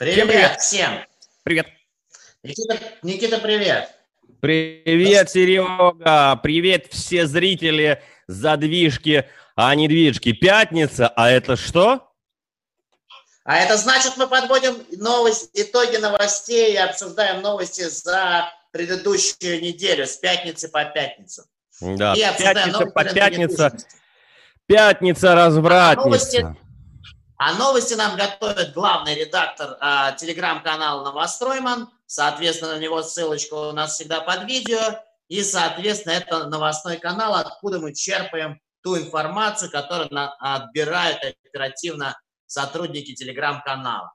Привет, привет. всем. Привет. Никита, Никита, привет. Привет, Серега. Привет, все зрители задвижки, а не движки. Пятница, а это что? А это значит, мы подводим новость, итоги новостей и обсуждаем новости за предыдущую неделю с пятницы по пятницу. Да, и пятница по пятница. Пятница развратница. А новости, а новости нам готовит главный редактор э, телеграм-канала «Новостройман». Соответственно, на него ссылочка у нас всегда под видео. И, соответственно, это новостной канал, откуда мы черпаем ту информацию, которую на, отбирают оперативно сотрудники телеграм-канала.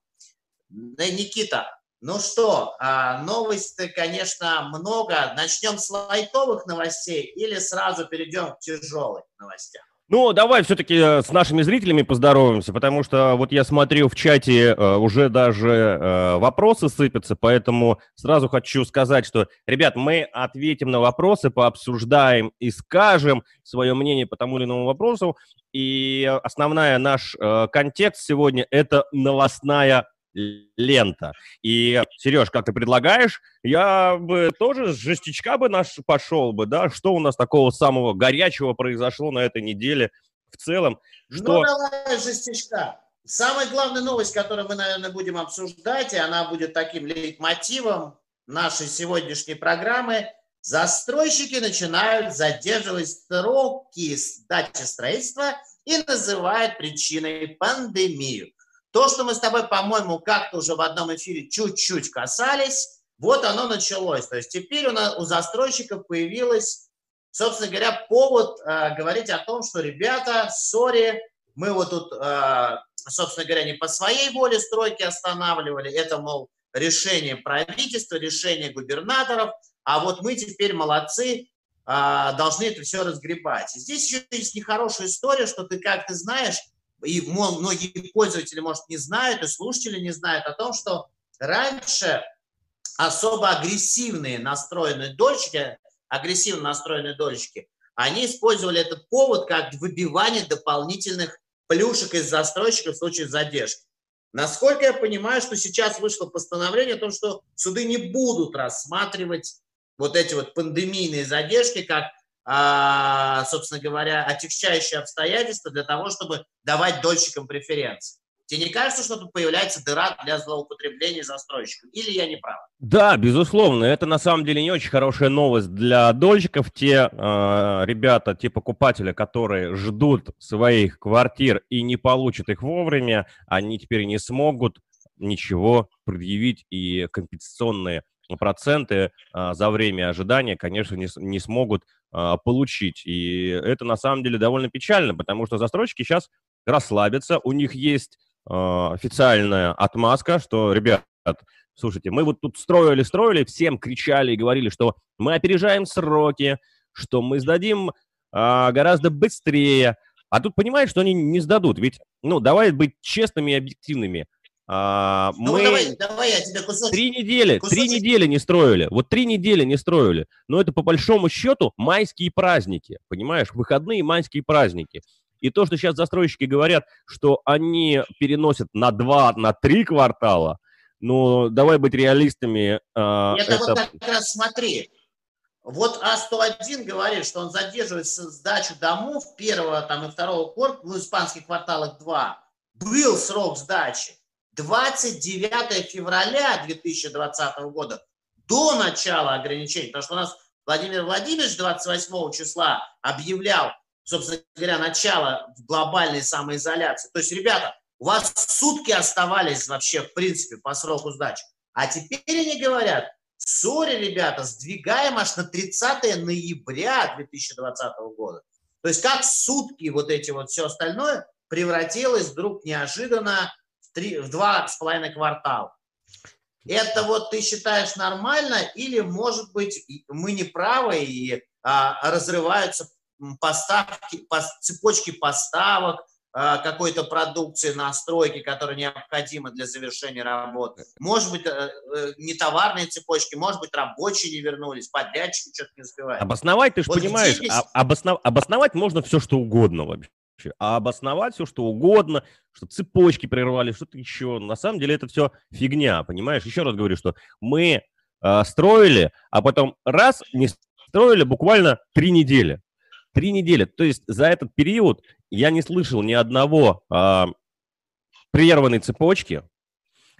Никита, ну что, а, новости, конечно, много. Начнем с лайтовых новостей или сразу перейдем к тяжелым новостям? Ну, давай все-таки э, с нашими зрителями поздороваемся, потому что вот я смотрю в чате э, уже даже э, вопросы сыпятся, поэтому сразу хочу сказать, что, ребят, мы ответим на вопросы, пообсуждаем и скажем свое мнение по тому или иному вопросу. И основная наш контекст сегодня – это новостная лента. И, Сереж, как ты предлагаешь, я бы тоже с жестичка бы наш пошел бы, да? Что у нас такого самого горячего произошло на этой неделе в целом? Что... Ну, давай жестичка. Самая главная новость, которую мы, наверное, будем обсуждать, и она будет таким лейтмотивом нашей сегодняшней программы, застройщики начинают задерживать сроки сдачи строительства и называют причиной пандемию. То, что мы с тобой, по-моему, как-то уже в одном эфире чуть-чуть касались, вот оно началось. То есть теперь у, нас, у застройщиков появилась, собственно говоря, повод э, говорить о том, что, ребята, сори, мы вот тут, э, собственно говоря, не по своей воле стройки останавливали, это, мол, решение правительства, решение губернаторов, а вот мы теперь молодцы, э, должны это все разгребать. Здесь еще есть нехорошая история, что ты, как ты знаешь, и многие пользователи, может, не знают, и слушатели не знают о том, что раньше особо агрессивные настроенные дольщики, агрессивно настроенные дольщики, они использовали этот повод как выбивание дополнительных плюшек из застройщика в случае задержки. Насколько я понимаю, что сейчас вышло постановление о том, что суды не будут рассматривать вот эти вот пандемийные задержки как собственно говоря, отягчающие обстоятельства для того, чтобы давать дольщикам преференции. Тебе не кажется, что тут появляется дыра для злоупотребления застройщиков? Или я не прав? Да, безусловно. Это на самом деле не очень хорошая новость для дольщиков. Те э, ребята, те покупатели, которые ждут своих квартир и не получат их вовремя, они теперь не смогут ничего предъявить и компенсационные проценты а, за время ожидания, конечно, не, не смогут а, получить. И это на самом деле довольно печально, потому что застройщики сейчас расслабятся, у них есть а, официальная отмазка, что, ребят, слушайте, мы вот тут строили, строили, всем кричали и говорили, что мы опережаем сроки, что мы сдадим а, гораздо быстрее. А тут понимаешь, что они не сдадут. Ведь, ну, давай быть честными и объективными. А, ну, мы давай, давай я тебе кусочек. Три недели, кусочек. три недели не строили. Вот три недели не строили. Но это по большому счету майские праздники, понимаешь? Выходные майские праздники. И то, что сейчас застройщики говорят, что они переносят на два, на три квартала, ну, давай быть реалистами. Э, это, это вот как раз смотри. Вот А101 говорит, что он задерживает сдачу домов первого там, и второго корпуса, в испанских кварталах 2. Был срок сдачи. 29 февраля 2020 года, до начала ограничений, потому что у нас Владимир Владимирович 28 числа объявлял, собственно говоря, начало глобальной самоизоляции. То есть, ребята, у вас сутки оставались вообще, в принципе, по сроку сдачи. А теперь они говорят, сори, ребята, сдвигаем аж на 30 ноября 2020 года. То есть как сутки вот эти вот все остальное превратилось вдруг неожиданно три, в два с половиной квартала. Это вот ты считаешь нормально или, может быть, мы не правы и а, разрываются поставки, по, цепочки поставок а, какой-то продукции на стройке, которая необходима для завершения работы. Может быть, а, не товарные цепочки, может быть, рабочие не вернулись, подрядчики что-то не успевают. Обосновать, ты же вот понимаешь, здесь... обоснов... обосновать можно все, что угодно вообще. А обосновать все, что угодно, что цепочки прервали, что-то еще. На самом деле это все фигня, понимаешь? Еще раз говорю, что мы э, строили, а потом раз не строили буквально три недели. Три недели. То есть за этот период я не слышал ни одного э, прерванной цепочки,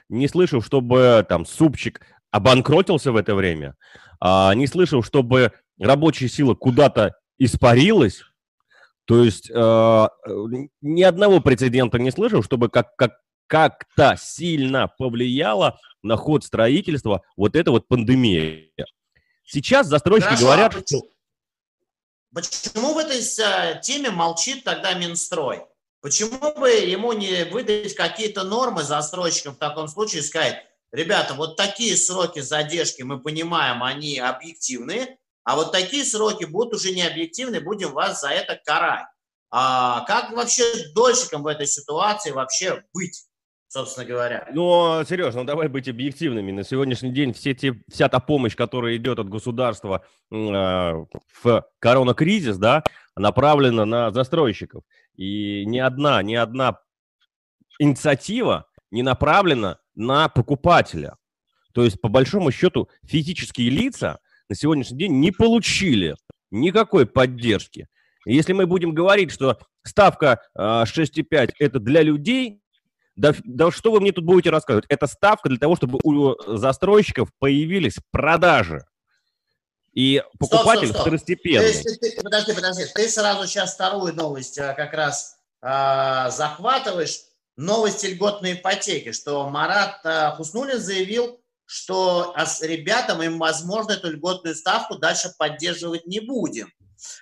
не слышал, чтобы там супчик обанкротился в это время, э, не слышал, чтобы рабочая сила куда-то испарилась. То есть э, ни одного прецедента не слышал, чтобы как, как, как-то сильно повлияло на ход строительства вот эта вот пандемия. Сейчас застройщики Хорошо, говорят, а почему, что... Почему в этой э, теме молчит тогда Минстрой? Почему бы ему не выдать какие-то нормы застройщикам в таком случае и сказать, ребята, вот такие сроки задержки, мы понимаем, они объективные, а вот такие сроки будут уже не объективны, будем вас за это карать. А как вообще дольщикам в этой ситуации вообще быть? собственно говоря. Ну, Сереж, ну давай быть объективными. На сегодняшний день все те, вся та помощь, которая идет от государства э, в коронакризис, да, направлена на застройщиков. И ни одна, ни одна инициатива не направлена на покупателя. То есть, по большому счету, физические лица на сегодняшний день не получили никакой поддержки. Если мы будем говорить, что ставка 6,5 это для людей, да, да что вы мне тут будете рассказывать? Это ставка для того, чтобы у застройщиков появились продажи. И покупатель стоп, стоп, стоп. второстепенный. Ты, ты, подожди, подожди. Ты сразу сейчас вторую новость а, как раз а, захватываешь. Новость льготной ипотеки, что Марат а, Хуснулин заявил, что а, ребятам им, возможно, эту льготную ставку дальше поддерживать не будем.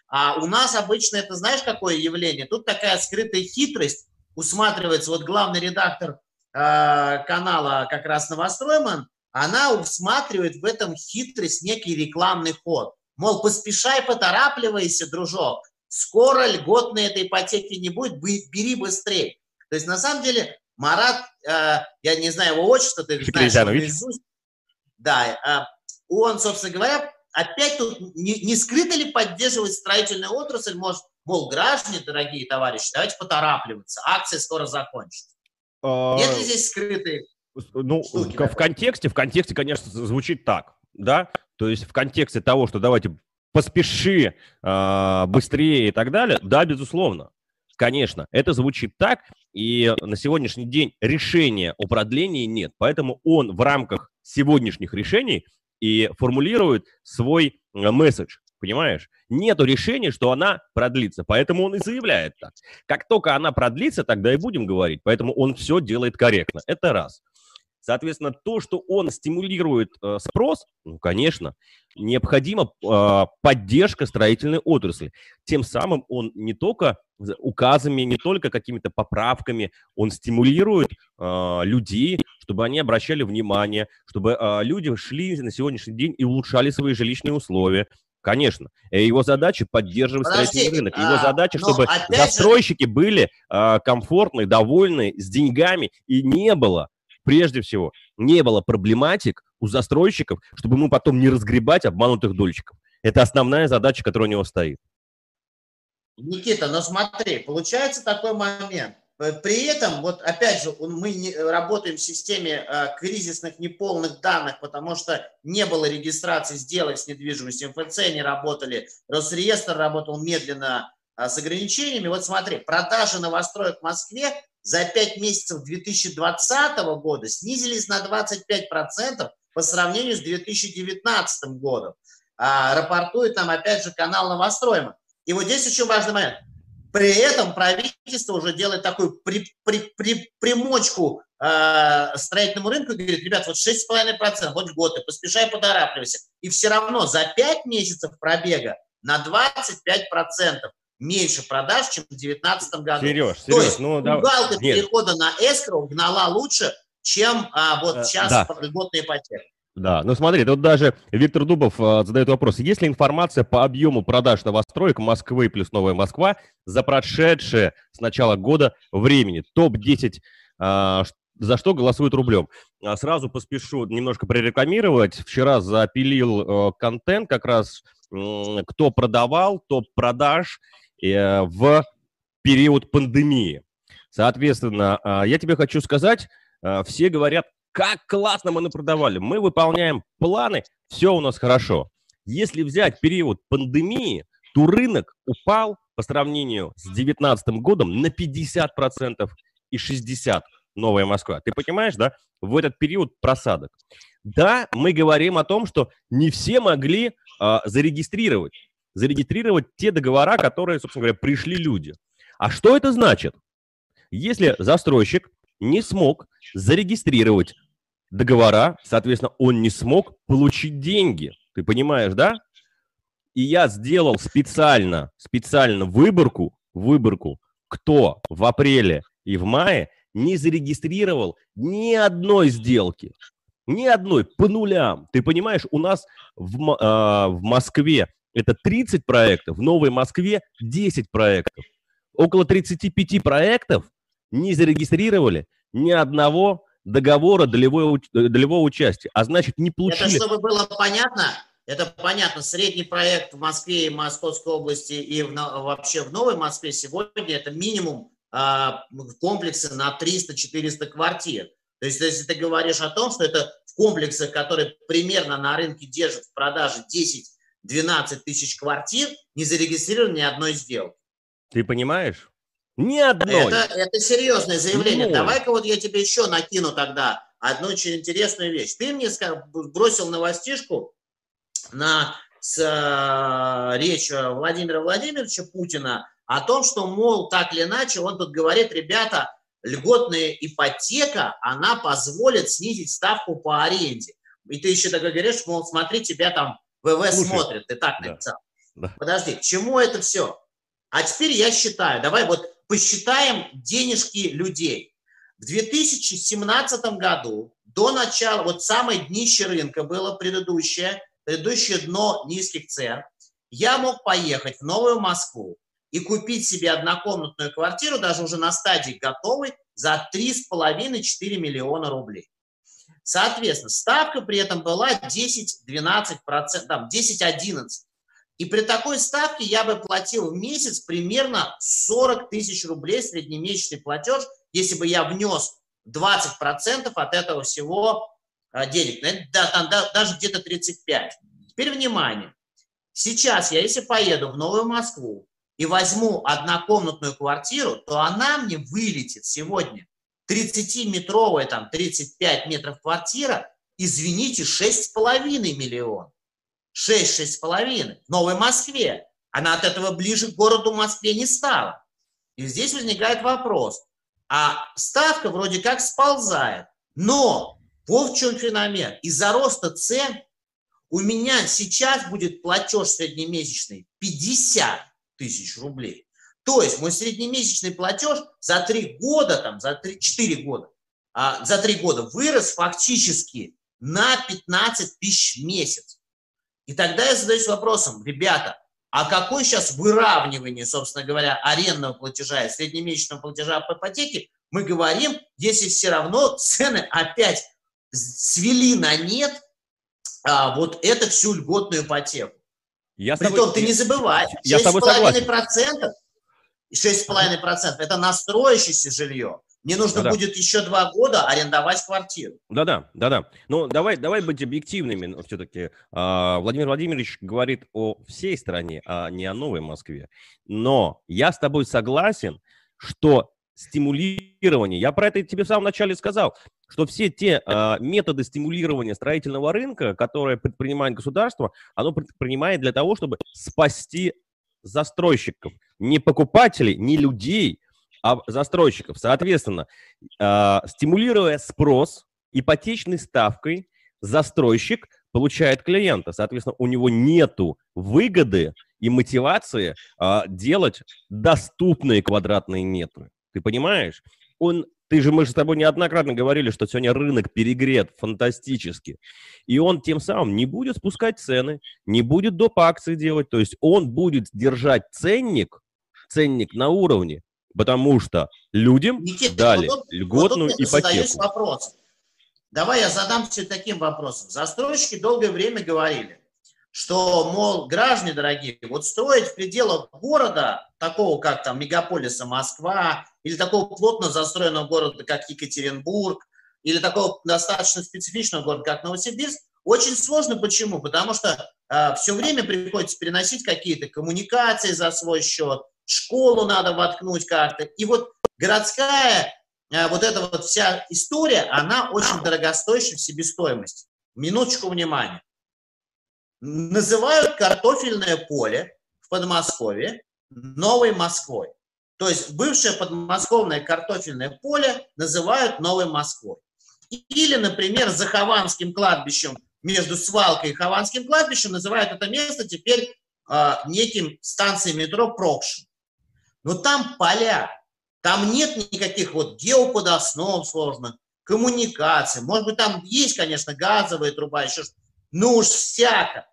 А у нас обычно это, знаешь, какое явление? Тут такая скрытая хитрость усматривается, вот главный редактор э, канала как раз «Новостройман», она усматривает в этом хитрость, некий рекламный ход. Мол, поспешай, поторапливайся, дружок, скоро льготной этой ипотеки не будет, бери быстрее. То есть, на самом деле, Марат, э, я не знаю его отчество, ты знаешь, наизусть, да, э, он, собственно говоря, опять тут не, не скрыто ли поддерживать строительную отрасль, может, мол, граждане, дорогие товарищи, давайте поторапливаться, акция скоро закончится. А... Нет ли здесь скрытые ну, штуки, в, в контексте, в контексте, конечно, звучит так, да, то есть в контексте того, что давайте поспеши э, быстрее и так далее, да, безусловно, конечно, это звучит так, и на сегодняшний день решения о продлении нет, поэтому он в рамках сегодняшних решений и формулирует свой месседж понимаешь? Нету решения, что она продлится, поэтому он и заявляет так. Как только она продлится, тогда и будем говорить, поэтому он все делает корректно. Это раз. Соответственно, то, что он стимулирует э, спрос, ну, конечно, необходима э, поддержка строительной отрасли. Тем самым он не только указами, не только какими-то поправками, он стимулирует э, людей, чтобы они обращали внимание, чтобы э, люди шли на сегодняшний день и улучшали свои жилищные условия, Конечно. Э, его задача поддерживать строительный рынок. Его а, задача, чтобы застройщики же... были а, комфортны, довольны, с деньгами. И не было, прежде всего, не было проблематик у застройщиков, чтобы ему потом не разгребать обманутых дольщиков. Это основная задача, которая у него стоит. Никита, но смотри, получается такой момент. Э, при этом, вот опять же, мы не, работаем в системе э, кризисных неполных данных, потому что не было регистрации сделок с недвижимостью, МФЦ не работали, Росреестр работал медленно э, с ограничениями. Вот смотри, продажи новостроек в Москве за 5 месяцев 2020 года снизились на 25% по сравнению с 2019 годом. А, рапортует нам опять же канал Новостроема. И вот здесь очень важный момент – при этом правительство уже делает такую при, при, при, примочку э, строительному рынку и говорит, ребят, вот 6,5%, вот год, и поспешай, поторапливайся. И все равно за 5 месяцев пробега на 25% меньше продаж, чем в 2019 году. Сереж, Сереж, То есть ну, да, перехода на эскроу гнала лучше, чем а, вот сейчас да. льготная ипотека. Да, ну смотри, тут даже Виктор Дубов э, задает вопрос. Есть ли информация по объему продаж новостроек Москвы плюс Новая Москва за прошедшее с начала года времени? Топ-10, э, за что голосуют рублем? А сразу поспешу немножко прорекламировать. Вчера запилил э, контент как раз, кто продавал, топ продаж э, в период пандемии. Соответственно, а, я тебе хочу сказать, а, все говорят, как классно мы напродавали, мы выполняем планы, все у нас хорошо. Если взять период пандемии, то рынок упал по сравнению с 2019 годом на 50% и 60% Новая Москва. Ты понимаешь, да, в этот период просадок. Да, мы говорим о том, что не все могли э, зарегистрировать, зарегистрировать те договора, которые, собственно говоря, пришли люди. А что это значит? Если застройщик не смог зарегистрировать договора, соответственно, он не смог получить деньги. Ты понимаешь, да? И я сделал специально, специально выборку, выборку, кто в апреле и в мае не зарегистрировал ни одной сделки. Ни одной, по нулям. Ты понимаешь, у нас в, э, в Москве это 30 проектов, в Новой Москве 10 проектов. Около 35 проектов не зарегистрировали ни одного договора долевого, долевого участия. А значит, не получили... Это чтобы было понятно, это понятно, средний проект в Москве и Московской области и в, вообще в Новой Москве сегодня это минимум а, комплексы на 300-400 квартир. То есть если ты говоришь о том, что это в комплексах, которые примерно на рынке держат в продаже 10-12 тысяч квартир, не зарегистрировано ни одной сделки. Ты понимаешь? Ни одной. Это, это серьезное заявление. Ну. Давай-ка вот я тебе еще накину тогда одну очень интересную вещь. Ты мне бросил новостишку на с э, речью Владимира Владимировича Путина о том, что, мол, так или иначе, он тут говорит, ребята, льготная ипотека, она позволит снизить ставку по аренде. И ты еще так говоришь, мол, смотри, тебя там ВВ Слушай, смотрит, ты так написал. Да, да. Подожди, к чему это все? А теперь я считаю, давай вот посчитаем денежки людей. В 2017 году, до начала, вот самое днище рынка было предыдущее, предыдущее дно низких цен, я мог поехать в Новую Москву и купить себе однокомнатную квартиру, даже уже на стадии готовой, за 3,5-4 миллиона рублей. Соответственно, ставка при этом была 10-12%, там 10-11%. И при такой ставке я бы платил в месяц примерно 40 тысяч рублей среднемесячный платеж, если бы я внес 20% от этого всего а, денег. Да, там, да, даже где-то 35. Теперь внимание. Сейчас я, если поеду в Новую Москву и возьму однокомнатную квартиру, то она мне вылетит сегодня 30-метровая, там, 35 метров квартира, извините, 6,5 миллионов. 6-6,5 в Новой Москве. Она от этого ближе к городу Москве не стала. И здесь возникает вопрос. А ставка вроде как сползает. Но вот в чем феномен. Из-за роста цен у меня сейчас будет платеж среднемесячный 50 тысяч рублей. То есть мой среднемесячный платеж за 3 года, там, за 3, 4 года, а, за 3 года вырос фактически на 15 тысяч в месяц. И тогда я задаюсь вопросом, ребята, а какое сейчас выравнивание, собственно говоря, арендного платежа и среднемесячного платежа по ипотеке мы говорим, если все равно цены опять свели на нет а, вот эту всю льготную ипотеку. Я Притом тобой... ты не забывай, 6,5%, 6,5% это настроящееся жилье. Мне нужно да, будет еще два года арендовать квартиру. Да-да, да-да. Ну, давай, давай быть объективными все-таки. А, Владимир Владимирович говорит о всей стране, а не о Новой Москве. Но я с тобой согласен, что стимулирование, я про это тебе в самом начале сказал, что все те э, методы стимулирования строительного рынка, которые предпринимает государство, оно предпринимает для того, чтобы спасти застройщиков, не покупателей, не людей, застройщиков. Соответственно, э, стимулируя спрос ипотечной ставкой, застройщик получает клиента. Соответственно, у него нету выгоды и мотивации э, делать доступные квадратные метры. Ты понимаешь? Он ты же, мы же с тобой неоднократно говорили, что сегодня рынок перегрет фантастически. И он тем самым не будет спускать цены, не будет доп. акции делать. То есть он будет держать ценник, ценник на уровне, потому что людям Никита, дали вот льготную вот ипотеку. Вопрос. Давай я задам тебе таким вопросом. Застройщики долгое время говорили, что, мол, граждане дорогие, вот строить в пределах города, такого как там мегаполиса Москва, или такого плотно застроенного города, как Екатеринбург, или такого достаточно специфичного города, как Новосибирск, очень сложно. Почему? Потому что э, а, все время приходится переносить какие-то коммуникации за свой счет, школу надо воткнуть как-то. И вот городская э, вот эта вот вся история, она очень дорогостоящая в себестоимости. Минуточку внимания называют картофельное поле в Подмосковье Новой Москвой. То есть бывшее подмосковное картофельное поле называют Новой Москвой. Или, например, за Хованским кладбищем, между Свалкой и Хованским кладбищем называют это место теперь э, неким станцией метро Прокшин. Но там поля, там нет никаких вот геоподоснов сложных, коммуникаций. Может быть, там есть, конечно, газовая труба, еще что-то. Ну уж всяко.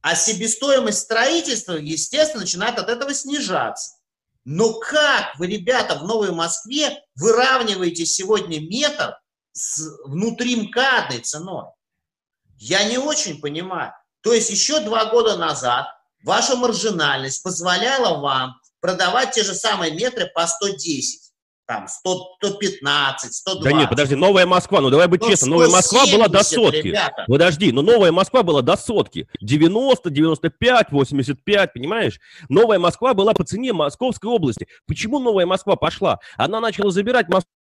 А себестоимость строительства, естественно, начинает от этого снижаться. Но как вы, ребята, в Новой Москве выравниваете сегодня метр с внутримкадной ценой? Я не очень понимаю. То есть еще два года назад ваша маржинальность позволяла вам продавать те же самые метры по 110 там 100, 115, 120. Да нет, подожди, Новая Москва, ну давай быть ну, честным, Новая Москва была до сотки. Ребята. Подожди, ну Новая Москва была до сотки. 90, 95, 85, понимаешь? Новая Москва была по цене Московской области. Почему Новая Москва пошла? Она начала забирать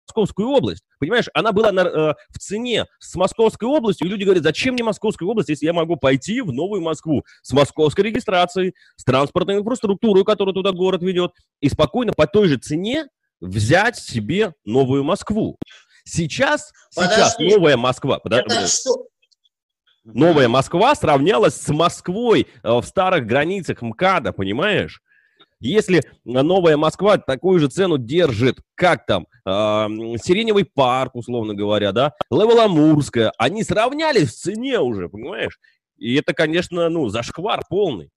Московскую область. Понимаешь, она была на, э, в цене с Московской областью, и люди говорят, зачем мне Московская область, если я могу пойти в Новую Москву с московской регистрацией, с транспортной инфраструктурой, которую туда город ведет, и спокойно по той же цене взять себе новую Москву. Сейчас, сейчас новая Москва, подожди, новая Москва сравнялась с Москвой э, в старых границах МКАДа, понимаешь? Если новая Москва такую же цену держит, как там, э, Сиреневый парк, условно говоря, да, Леволамурская, они сравнялись в цене уже, понимаешь? И это, конечно, ну, зашквар полный.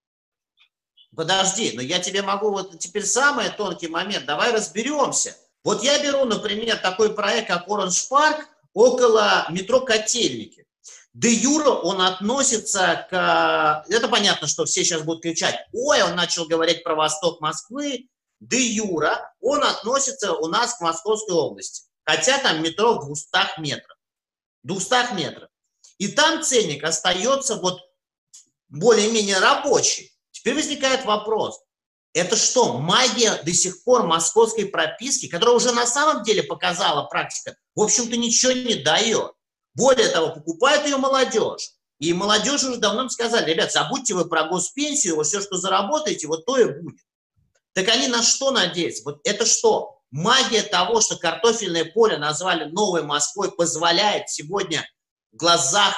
Подожди, но я тебе могу вот теперь самый тонкий момент, давай разберемся. Вот я беру, например, такой проект, как Оранж Парк, около метро Котельники. Де Юра он относится к... Это понятно, что все сейчас будут кричать, ой, он начал говорить про восток Москвы. Де Юра он относится у нас к Московской области. Хотя там метро в 200 метрах. 200 метров. И там ценник остается вот более-менее рабочий. Теперь возникает вопрос. Это что, магия до сих пор московской прописки, которая уже на самом деле показала практика, в общем-то ничего не дает. Более того, покупает ее молодежь. И молодежь уже давно сказали, ребят, забудьте вы про госпенсию, вот все, что заработаете, вот то и будет. Так они на что надеются? Вот это что? Магия того, что картофельное поле назвали новой Москвой, позволяет сегодня в глазах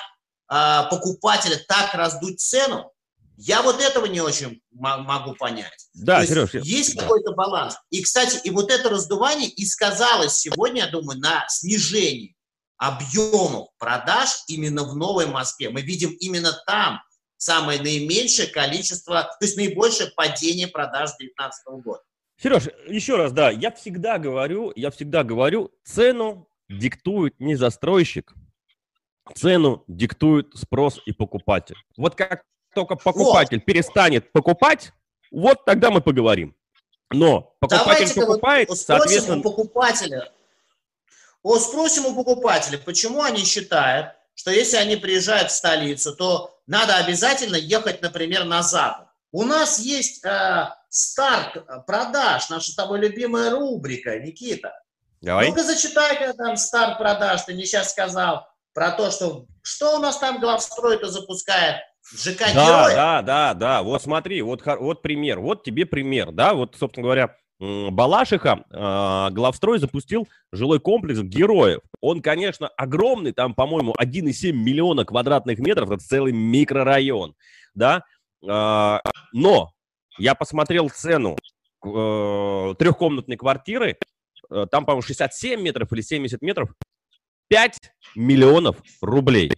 э, покупателя так раздуть цену? Я вот этого не очень могу понять. Да, То Сереж. Есть, есть да. какой-то баланс. И, кстати, и вот это раздувание и сказалось сегодня, я думаю, на снижении объемов продаж именно в Новой Москве. Мы видим именно там самое наименьшее количество, то есть наибольшее падение продаж 2019 года. Сереж, еще раз, да, я всегда говорю, я всегда говорю, цену диктует не застройщик, цену диктует спрос и покупатель. Вот как только покупатель вот. перестанет покупать, вот тогда мы поговорим. Но покупатель Давайте покупает, вот соответственно... Покупателя, вот спросим у покупателя, почему они считают, что если они приезжают в столицу, то надо обязательно ехать, например, на запад. У нас есть э, старт продаж, наша с тобой любимая рубрика, Никита. Давай. Ну-ка зачитай там старт продаж, ты мне сейчас сказал про то, что что у нас там главстрой-то запускает ЖК Да, да, да, да. Вот смотри, вот, вот пример. Вот тебе пример, да. Вот, собственно говоря, Балашиха, э, главстрой запустил жилой комплекс героев. Он, конечно, огромный, там, по-моему, 1,7 миллиона квадратных метров, это целый микрорайон, да. Э, но я посмотрел цену э, трехкомнатной квартиры, э, там, по-моему, 67 метров или 70 метров, 5 миллионов рублей.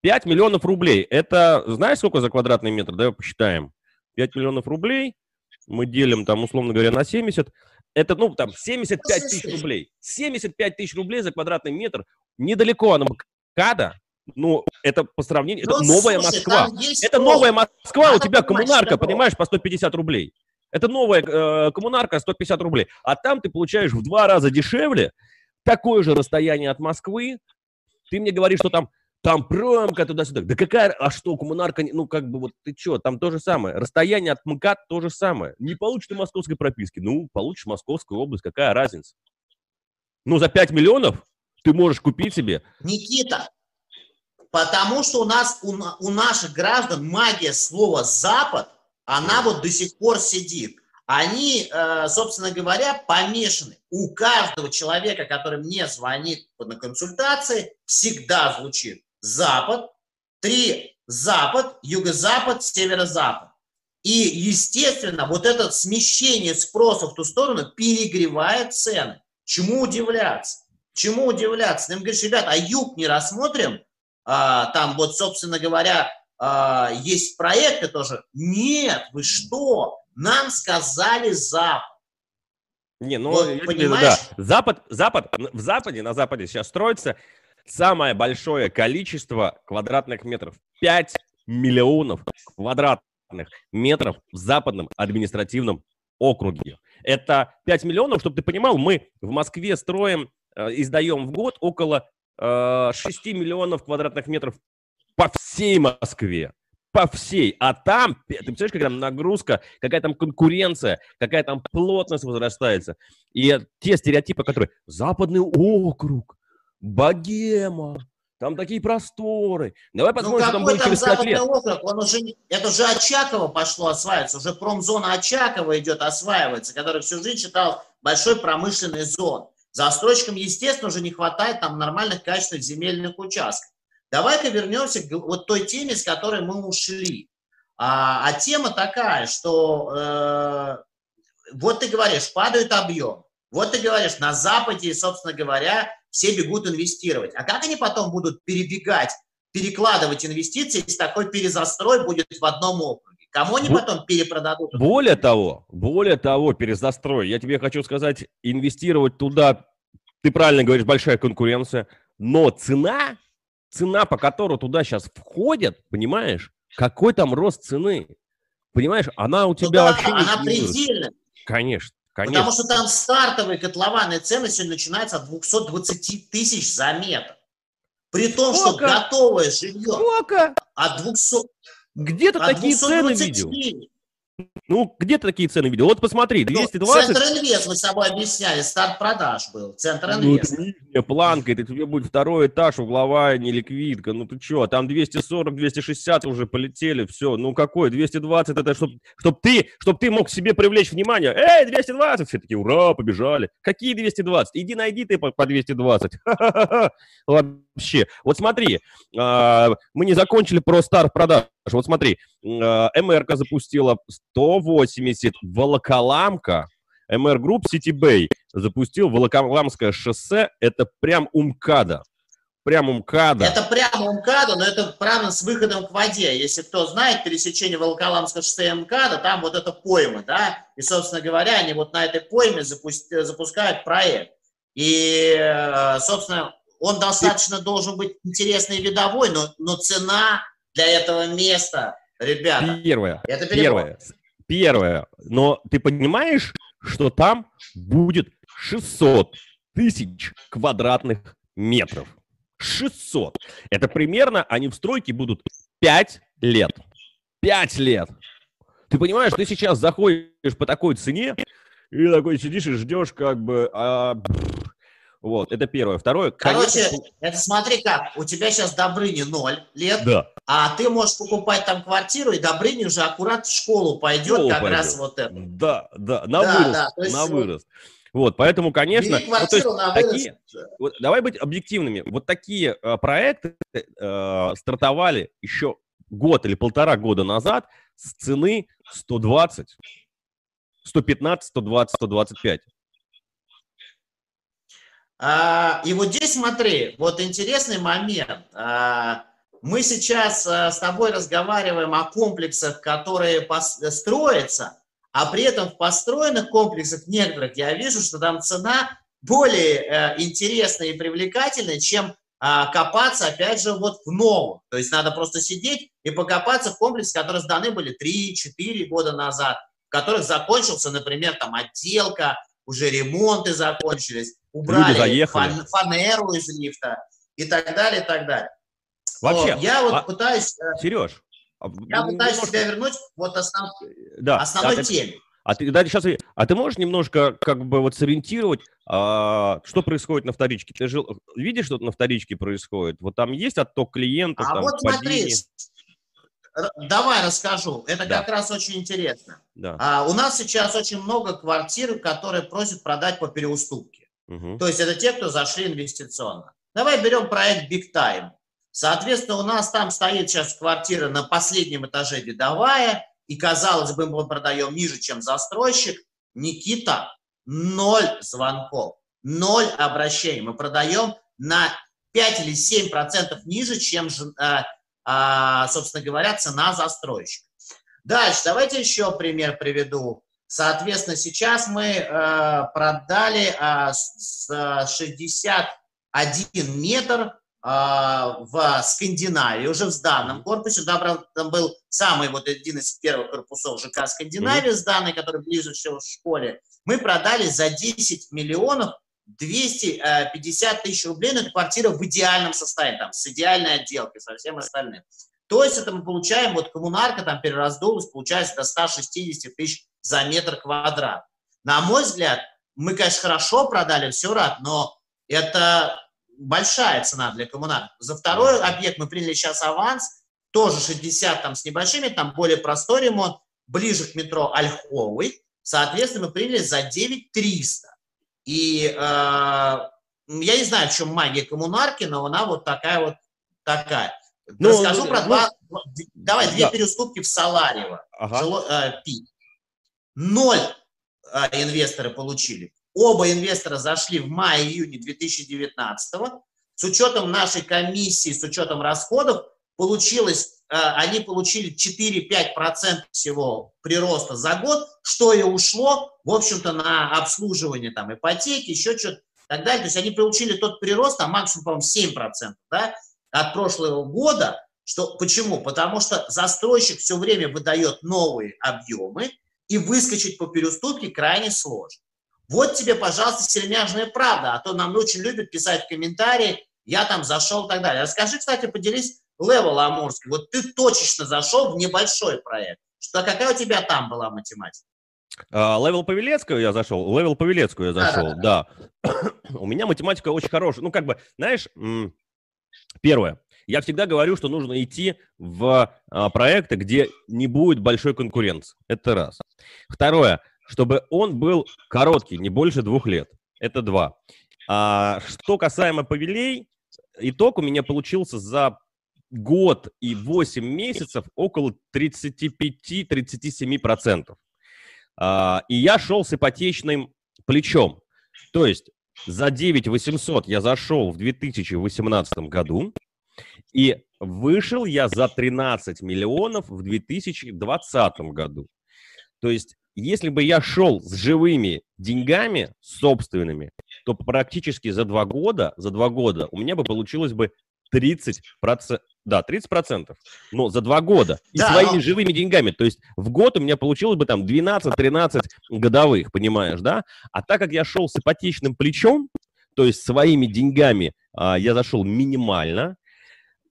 5 миллионов рублей. Это, знаешь, сколько за квадратный метр? Давай посчитаем. 5 миллионов рублей мы делим, там, условно говоря, на 70. Это, ну, там, 75 тысяч рублей. 75 тысяч рублей за квадратный метр. Недалеко от МКАДа, Ну, это по сравнению, ну, это новая слушай, Москва. Это новая Москва, Надо у тебя коммунарка, понимаешь, по 150 рублей. Это новая э, коммунарка 150 рублей. А там ты получаешь в два раза дешевле, такое же расстояние от Москвы. Ты мне говоришь, что там там промка туда-сюда. Да какая, а что, коммунарка, ну как бы вот ты что, там то же самое. Расстояние от МКАД то же самое. Не получишь ты московской прописки. Ну, получишь Московскую область, какая разница? Ну, за 5 миллионов ты можешь купить себе. Никита, потому что у нас, у, у наших граждан магия слова «Запад», она вот до сих пор сидит. Они, э, собственно говоря, помешаны. У каждого человека, который мне звонит на консультации, всегда звучит запад, три запад, юго-запад, северо-запад. И, естественно, вот это смещение спроса в ту сторону перегревает цены. Чему удивляться? Чему удивляться? Нам говоришь, ребят, а юг не рассмотрим? А, там вот, собственно говоря, а, есть проекты тоже. Нет, вы что? Нам сказали Запад. Не, ну, вот, понимаешь? Да. Запад, Запад, в Западе, на Западе сейчас строится самое большое количество квадратных метров. 5 миллионов квадратных метров в западном административном округе. Это 5 миллионов, чтобы ты понимал, мы в Москве строим, э, издаем в год около 6 э, миллионов квадратных метров по всей Москве. По всей. А там, ты представляешь, какая там нагрузка, какая там конкуренция, какая там плотность возрастается. И те стереотипы, которые западный округ, богема, там такие просторы. Давай ну, посмотрим, ну, что там будет через 5 лет. Округ, он уже, это уже Очаково пошло осваиваться, уже промзона Очакова идет осваиваться, который всю жизнь считал большой промышленной зоной. Застройщикам, естественно, уже не хватает там нормальных качественных земельных участков. Давай-ка вернемся к вот той теме, с которой мы ушли. А, а тема такая, что э, вот ты говоришь, падает объем. Вот ты говоришь, на Западе, собственно говоря, все бегут инвестировать. А как они потом будут перебегать, перекладывать инвестиции, если такой перезастрой будет в одном округе? Кому они потом перепродадут? Более того, более того, перезастрой. Я тебе хочу сказать, инвестировать туда, ты правильно говоришь, большая конкуренция, но цена цена, по которой туда сейчас входят, понимаешь, какой там рост цены? Понимаешь, она у тебя ну, да, вообще она не предельная. Конечно. Конечно. Потому что там стартовые котлованы цены сегодня начинаются от 220 тысяч за метр. При том, Сколько? что готовое жилье Сколько? от 200... Где ты такие цены видел? Ну, где ты такие цены видел? Вот посмотри, 220... Ну, Центр Инвест, мы с собой объясняли, старт продаж был, Центр Инвест. Ну, это планка, это тебе будет второй этаж, угловая неликвидка, ну ты что, там 240-260 уже полетели, все, ну какой, 220, это чтобы чтоб ты, чтоб ты мог себе привлечь внимание, эй, 220, все такие, ура, побежали. Какие 220? Иди найди ты по, по 220. Вообще, вот смотри, а, мы не закончили про старт продаж, вот смотри, а, МРК запустила 180, Волоколамка, MR Group Bay запустил Волоколамское шоссе, это прям у МКАДа. Прям у МКАДа. Это прямо у МКАДа, но это прямо с выходом к воде. Если кто знает, пересечение Волоколамского шоссе и МКАДа, там вот это пойма, да, и, собственно говоря, они вот на этой пойме запусти, запускают проект. И, э, собственно, он достаточно должен быть интересный и видовой, но, но цена для этого места, ребята. Первое. Это первое. Первое. Но ты понимаешь, что там будет 600 тысяч квадратных метров. 600. Это примерно, они в стройке будут 5 лет. 5 лет. Ты понимаешь, ты сейчас заходишь по такой цене, и такой сидишь и ждешь как бы... А, вот, это первое. Второе, Короче, конечно... это смотри как, у тебя сейчас Добрыни 0 лет, да. а ты можешь покупать там квартиру, и Добрыни уже аккурат в школу пойдет, школу как пойдет. раз вот это. Да, да, на да, вырост, да, есть, на вырост. Вот, поэтому, конечно, ну, то есть, такие, вот, давай быть объективными. Вот такие э, проекты э, стартовали еще год или полтора года назад с цены 120, 115, 120, 125. А, и вот здесь смотри, вот интересный момент. А, мы сейчас а, с тобой разговариваем о комплексах, которые строятся, а при этом в построенных комплексах некоторых я вижу, что там цена более э, интересная и привлекательная, чем копаться, опять же, вот в новом. То есть надо просто сидеть и покопаться в комплексе, которые сданы были 3-4 года назад, в которых закончился, например, там отделка, уже ремонты закончились, убрали фан, фанеру из лифта и так далее, и так далее. Вообще, я вот а, пытаюсь... Э, Сереж, а, я пытаюсь немножко... себя вернуть вот основ... да, основной да, теме. А ты, да, сейчас, а ты можешь немножко как бы вот сориентировать, а, что происходит на вторичке? Ты же видишь, что на вторичке происходит? Вот там есть отток клиентов, а там, вот смотри, давай расскажу. Это да. как раз очень интересно. Да. А, у нас сейчас очень много квартир, которые просят продать по переуступке. Угу. То есть это те, кто зашли инвестиционно. Давай берем проект Big Time. Соответственно, у нас там стоит сейчас квартира на последнем этаже видовая, и, казалось бы, мы продаем ниже, чем застройщик. Никита, ноль звонков, ноль обращений. Мы продаем на 5 или 7 процентов ниже, чем, а, а, собственно говоря, цена застройщика. Дальше, давайте еще пример приведу. Соответственно, сейчас мы э, продали э, с 61 метр а, в Скандинавии, уже в сданном корпусе. Там, там был самый вот один из первых корпусов ЖК Скандинавии, сданный, который ближе всего к школе. Мы продали за 10 миллионов 250 тысяч рублей, но это квартира в идеальном состоянии, там, с идеальной отделкой, со всем остальным. То есть это мы получаем, вот коммунарка там перераздулась, получается до 160 тысяч за метр квадрат. На мой взгляд, мы, конечно, хорошо продали, все рад, но это большая цена для коммунальных. За второй объект мы приняли сейчас аванс, тоже 60 там с небольшими, там более простой ремонт, ближе к метро Ольховый. Соответственно, мы приняли за 9 300. И э, я не знаю, в чем магия коммунарки, но она вот такая вот такая. Ну, Расскажу ну, про ну, два, давай, две да. переуступки в Саларево. Ага. Жило, э, пи. Ноль э, инвесторы получили. Оба инвестора зашли в мае-июне 2019 С учетом нашей комиссии, с учетом расходов, получилось, э, они получили 4-5% всего прироста за год, что и ушло, в общем-то, на обслуживание там, ипотеки, еще что-то так далее. То есть они получили тот прирост, а максимум, по-моему, 7% да, от прошлого года. Что, почему? Потому что застройщик все время выдает новые объемы, и выскочить по переуступке крайне сложно. Вот тебе, пожалуйста, сермяжная правда, а то нам очень любят писать в комментарии, я там зашел и так далее. Расскажи, кстати, поделись Level Амурский. Вот ты точечно зашел в небольшой проект. Что, какая у тебя там была математика? Level Павелецкую я зашел, Level Павелецкую я зашел, да. да. У меня математика очень хорошая. Ну, как бы, знаешь, первое, я всегда говорю, что нужно идти в а, проекты, где не будет большой конкуренции. Это раз. Второе, чтобы он был короткий, не больше двух лет. Это два. А, что касаемо по Level, итог у меня получился за год и 8 месяцев около 35-37%. А, и я шел с ипотечным плечом. То есть за 9 800 я зашел в 2018 году, и вышел я за 13 миллионов в 2020 году. То есть если бы я шел с живыми деньгами собственными, то практически за два года, за два года у меня бы получилось бы 30 процентов. Да, 30 процентов. Но за два года. И да, своими но... живыми деньгами. То есть в год у меня получилось бы там 12-13 годовых, понимаешь, да? А так как я шел с ипотечным плечом, то есть своими деньгами а, я зашел минимально,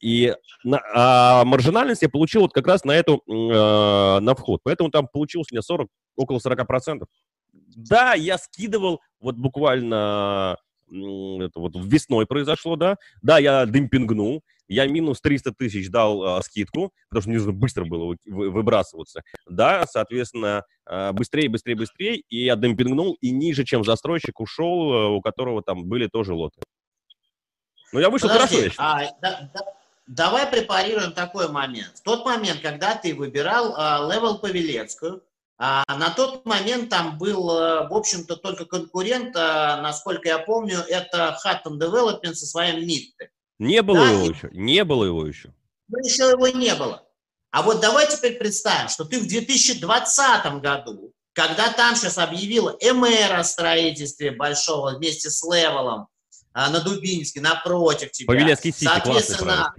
и на, а маржинальность я получил вот как раз на эту, э, на вход. Поэтому там получилось у меня 40, около 40%. Да, я скидывал вот буквально это вот весной произошло, да. Да, я демпингнул, я минус 300 тысяч дал э, скидку, потому что мне нужно быстро было вы, выбрасываться. Да, соответственно, э, быстрее, быстрее, быстрее, и я демпингнул, и ниже, чем застройщик ушел, э, у которого там были тоже лоты. Ну, я вышел Подожди, хорошо, я а, да, да, Давай препарируем такой момент. В тот момент, когда ты выбирал э, Level Павелецкую, э, на тот момент там был, э, в общем-то, только конкурент, э, насколько я помню, это Hutton Development со своим Mitte. Не было да? его еще, не было его еще. Ну, еще его не было. А вот давай теперь представим, что ты в 2020 году, когда там сейчас объявила MR о строительстве большого вместе с Level ом, а, на Дубинске, напротив тебя. Павелецкий Сити, Соответственно,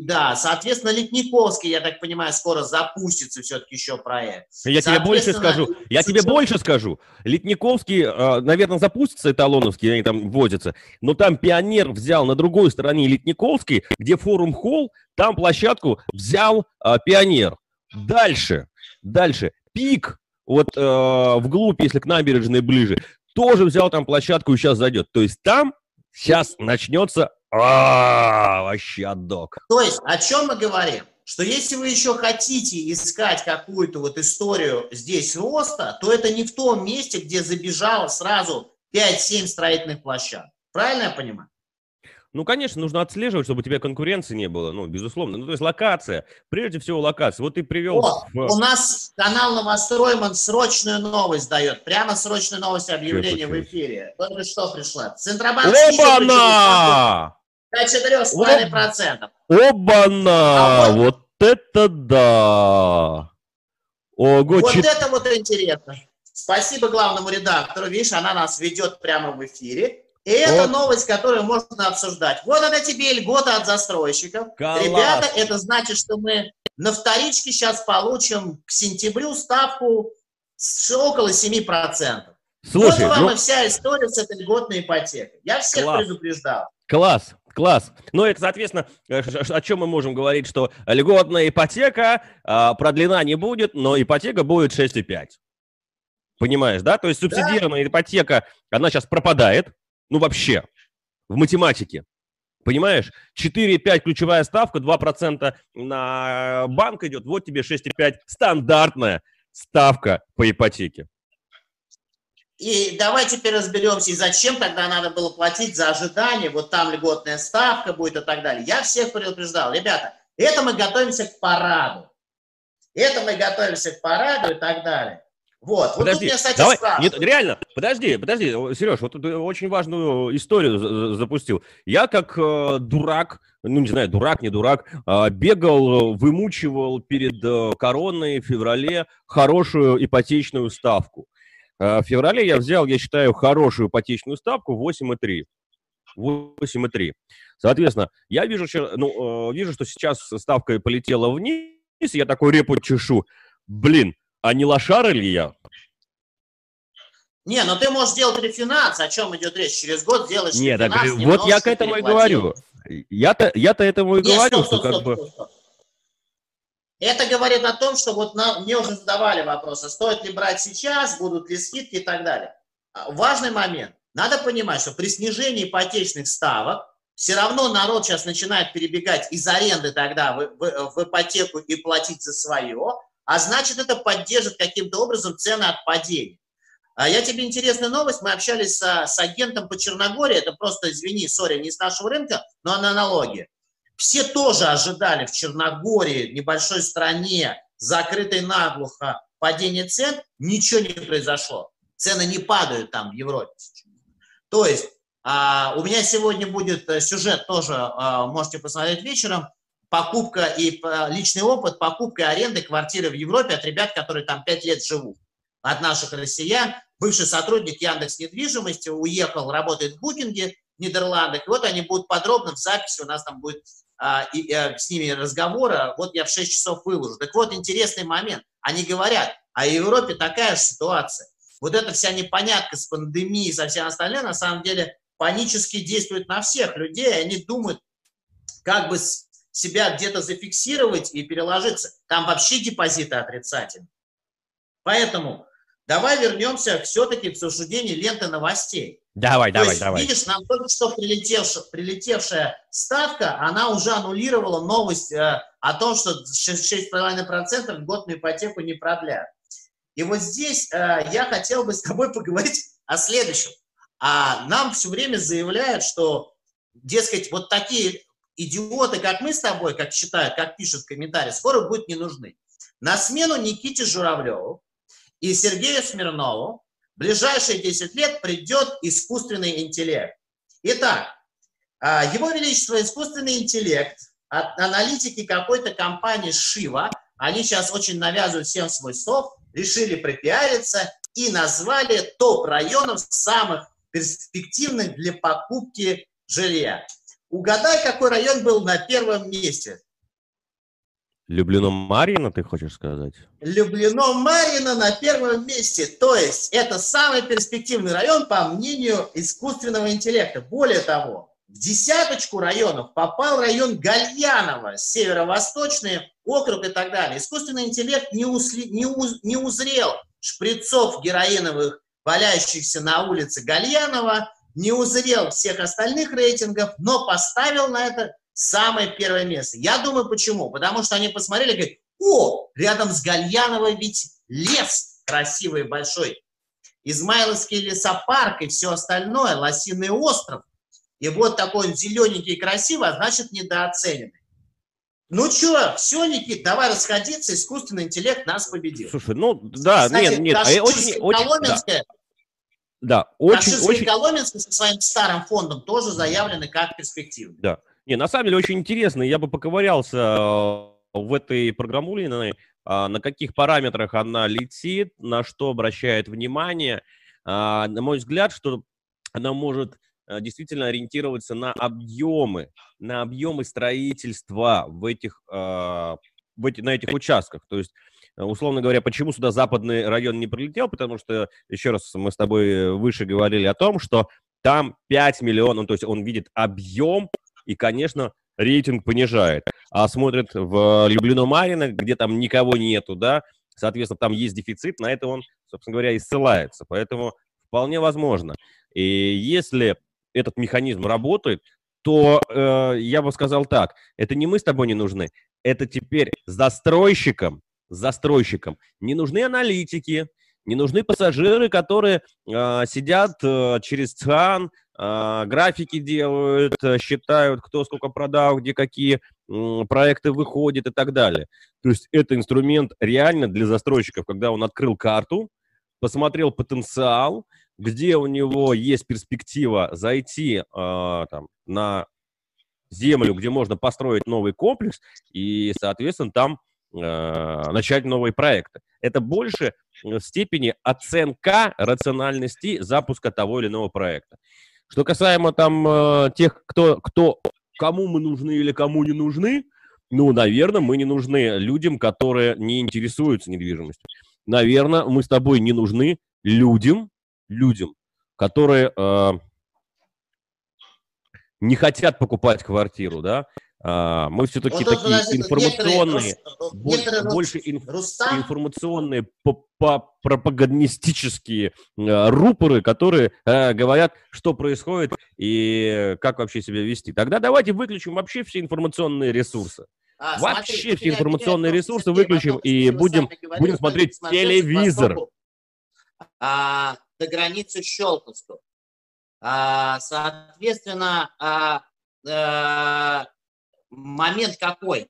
да, соответственно, Летниковский, я так понимаю, скоро запустится все-таки еще проект. Я тебе больше скажу. Я тебе больше скажу. Летниковский, а, наверное, запустится эталоновский, они там возятся, но там пионер взял на другой стороне Литниковский, где форум холл, там площадку взял а, пионер. Дальше, дальше. Пик, вот э, вглубь, если к набережной ближе, тоже взял там площадку и сейчас зайдет. То есть там сейчас начнется а, вообще отдок. То есть о чем мы говорим? Что если вы еще хотите искать какую-то вот историю здесь роста, то это не в том месте, где забежало сразу 5-7 строительных площадок. Правильно я понимаю? Ну, конечно, нужно отслеживать, чтобы у тебя конкуренции не было, ну, безусловно. Ну, то есть локация, прежде всего локация. Вот ты привел... О, в... У нас канал Новостройман срочную новость дает. Прямо срочную новость объявление в эфире. Только что пришла. Центробанк... Оба-на! До 4,5%. Оба-на! А вот... вот это да! Ого, вот чет... это вот интересно. Спасибо главному редактору. Видишь, она нас ведет прямо в эфире. И это новость, которую можно обсуждать. Вот она тебе льгота от застройщиков. Класс. Ребята, это значит, что мы на вторичке сейчас получим к сентябрю ставку около 7%. Слушай, вот вам ну... и вся история с этой льготной ипотекой. Я всех Класс. предупреждал. Класс, класс. Ну, это, соответственно, э, о чем мы можем говорить, что льготная ипотека а, продлена не будет, но ипотека будет 6,5. Понимаешь, да? То есть субсидированная да. ипотека, она сейчас пропадает, ну, вообще, в математике. Понимаешь? 4,5 ключевая ставка, 2% на банк идет, вот тебе 6,5 стандартная ставка по ипотеке. И давай теперь разберемся, и зачем тогда надо было платить за ожидание, вот там льготная ставка будет и так далее. Я всех предупреждал, ребята, это мы готовимся к параду. Это мы готовимся к параду и так далее. Вот, подожди, вот меня, давай, нет, реально, подожди, подожди, Сереж, вот ты очень важную историю запустил. Я как э, дурак, ну не знаю, дурак, не дурак, э, бегал, вымучивал перед э, короной в феврале хорошую ипотечную ставку. Э, в феврале я взял, я считаю, хорошую ипотечную ставку 8,3. 8,3. Соответственно, я вижу, ну, э, вижу, что сейчас ставка полетела вниз, я такой репу чешу. Блин, а не лошара ли я? Не, но ты можешь сделать рефинанс, о чем идет речь. Через год сделаешь Нет, так, вот я к этому и говорю. Я-то, я-то этому и Нет, говорю, стоп, стоп, что как стоп, бы... Стоп, Это говорит о том, что вот нам, мне уже задавали вопросы, стоит ли брать сейчас, будут ли скидки и так далее. А, важный момент. Надо понимать, что при снижении ипотечных ставок все равно народ сейчас начинает перебегать из аренды тогда в, в, в ипотеку и платить за свое, а значит, это поддержит каким-то образом цены от падения. А я тебе интересная новость. Мы общались с, с агентом по Черногории. Это просто, извини, сори, не с нашего рынка, но на аналогии. Все тоже ожидали в Черногории, небольшой стране, закрытой наглухо, падение цен. Ничего не произошло. Цены не падают там в Европе. То есть а, у меня сегодня будет э, сюжет тоже, а, можете посмотреть вечером покупка и э, личный опыт покупка и аренды квартиры в Европе от ребят, которые там 5 лет живут. От наших россиян. Бывший сотрудник Яндекс недвижимости уехал, работает в Букинге Нидерландах. И вот они будут подробно в записи, у нас там будет а, и, а, с ними разговора. Вот я в 6 часов выложу. Так вот, интересный момент. Они говорят, а в Европе такая же ситуация. Вот эта вся непонятка с пандемией и со всем остальным, на самом деле, панически действует на всех людей. Они думают, как бы себя где-то зафиксировать и переложиться. Там вообще депозиты отрицательные. Поэтому давай вернемся все-таки к обсуждению ленты новостей. Давай, То давай, есть, давай. Видишь, нам только что прилетевшая, прилетевшая ставка, она уже аннулировала новость э, о том, что 6,5% годную ипотеку не продлят. И вот здесь э, я хотел бы с тобой поговорить о следующем. А нам все время заявляют, что, дескать, вот такие идиоты, как мы с тобой, как считают, как пишут в комментариях, скоро будут не нужны. На смену Никите Журавлеву и Сергею Смирнову в ближайшие 10 лет придет искусственный интеллект. Итак, а, его величество искусственный интеллект аналитики какой-то компании Шива, они сейчас очень навязывают всем свой софт, решили пропиариться и назвали топ районов самых перспективных для покупки жилья. Угадай, какой район был на первом месте? Люблено Марьино, ты хочешь сказать? Люблено Марьино на первом месте. То есть это самый перспективный район, по мнению искусственного интеллекта. Более того, в десяточку районов попал район Гальянова, северо-восточный округ и так далее. Искусственный интеллект не, усли, не, уз, не узрел шприцов героиновых, валяющихся на улице Гальянова, не узрел всех остальных рейтингов, но поставил на это самое первое место. Я думаю, почему? Потому что они посмотрели и говорят, о, рядом с Гальяновой ведь лес красивый, большой. Измайловский лесопарк и все остальное, Лосиный остров. И вот такой он зелененький и красивый, а значит недооцененный. Ну что, все, Никит, давай расходиться, искусственный интеллект нас победил. Слушай, ну да, Кстати, нет, нет, а очень, очень, да. да, очень, очень... Коломенская со своим старым фондом тоже заявлены как перспективы. Да, не, на самом деле очень интересно. Я бы поковырялся э, в этой программулиной, а, на каких параметрах она летит, на что обращает внимание. А, на мой взгляд, что она может э, действительно ориентироваться на объемы, на объемы строительства в этих, а, в эти, на этих участках. То есть условно говоря, почему сюда западный район не прилетел, потому что, еще раз, мы с тобой выше говорили о том, что там 5 миллионов, то есть он видит объем и, конечно, рейтинг понижает. А смотрит в Люблино Марина, где там никого нету, да, соответственно, там есть дефицит, на это он, собственно говоря, и ссылается. Поэтому вполне возможно. И если этот механизм работает, то э, я бы сказал так, это не мы с тобой не нужны, это теперь застройщикам, застройщикам не нужны аналитики, не нужны пассажиры, которые э, сидят э, через ЦАН, графики делают, э, считают, кто сколько продал, где какие э, проекты выходят и так далее. То есть это инструмент реально для застройщиков, когда он открыл карту, посмотрел потенциал, где у него есть перспектива зайти э, там, на землю, где можно построить новый комплекс, и, соответственно, там э, начать новые проекты. Это больше в степени оценка рациональности запуска того или иного проекта. Что касаемо там э, тех, кто, кто, кому мы нужны или кому не нужны, ну, наверное, мы не нужны людям, которые не интересуются недвижимостью. Наверное, мы с тобой не нужны людям, людям, которые э, не хотят покупать квартиру, да, мы все-таки вот такие подожди, информационные, некоторые, больше инф, информационные, пропагандистические э, рупоры, которые э, говорят, что происходит и как вообще себя вести. Тогда давайте выключим вообще все информационные ресурсы. А, вообще смотри, все информационные ресурсы выключим и будем, будем смотреть телевизор. А, до границы Щелковского. А, соответственно, а, а, момент какой?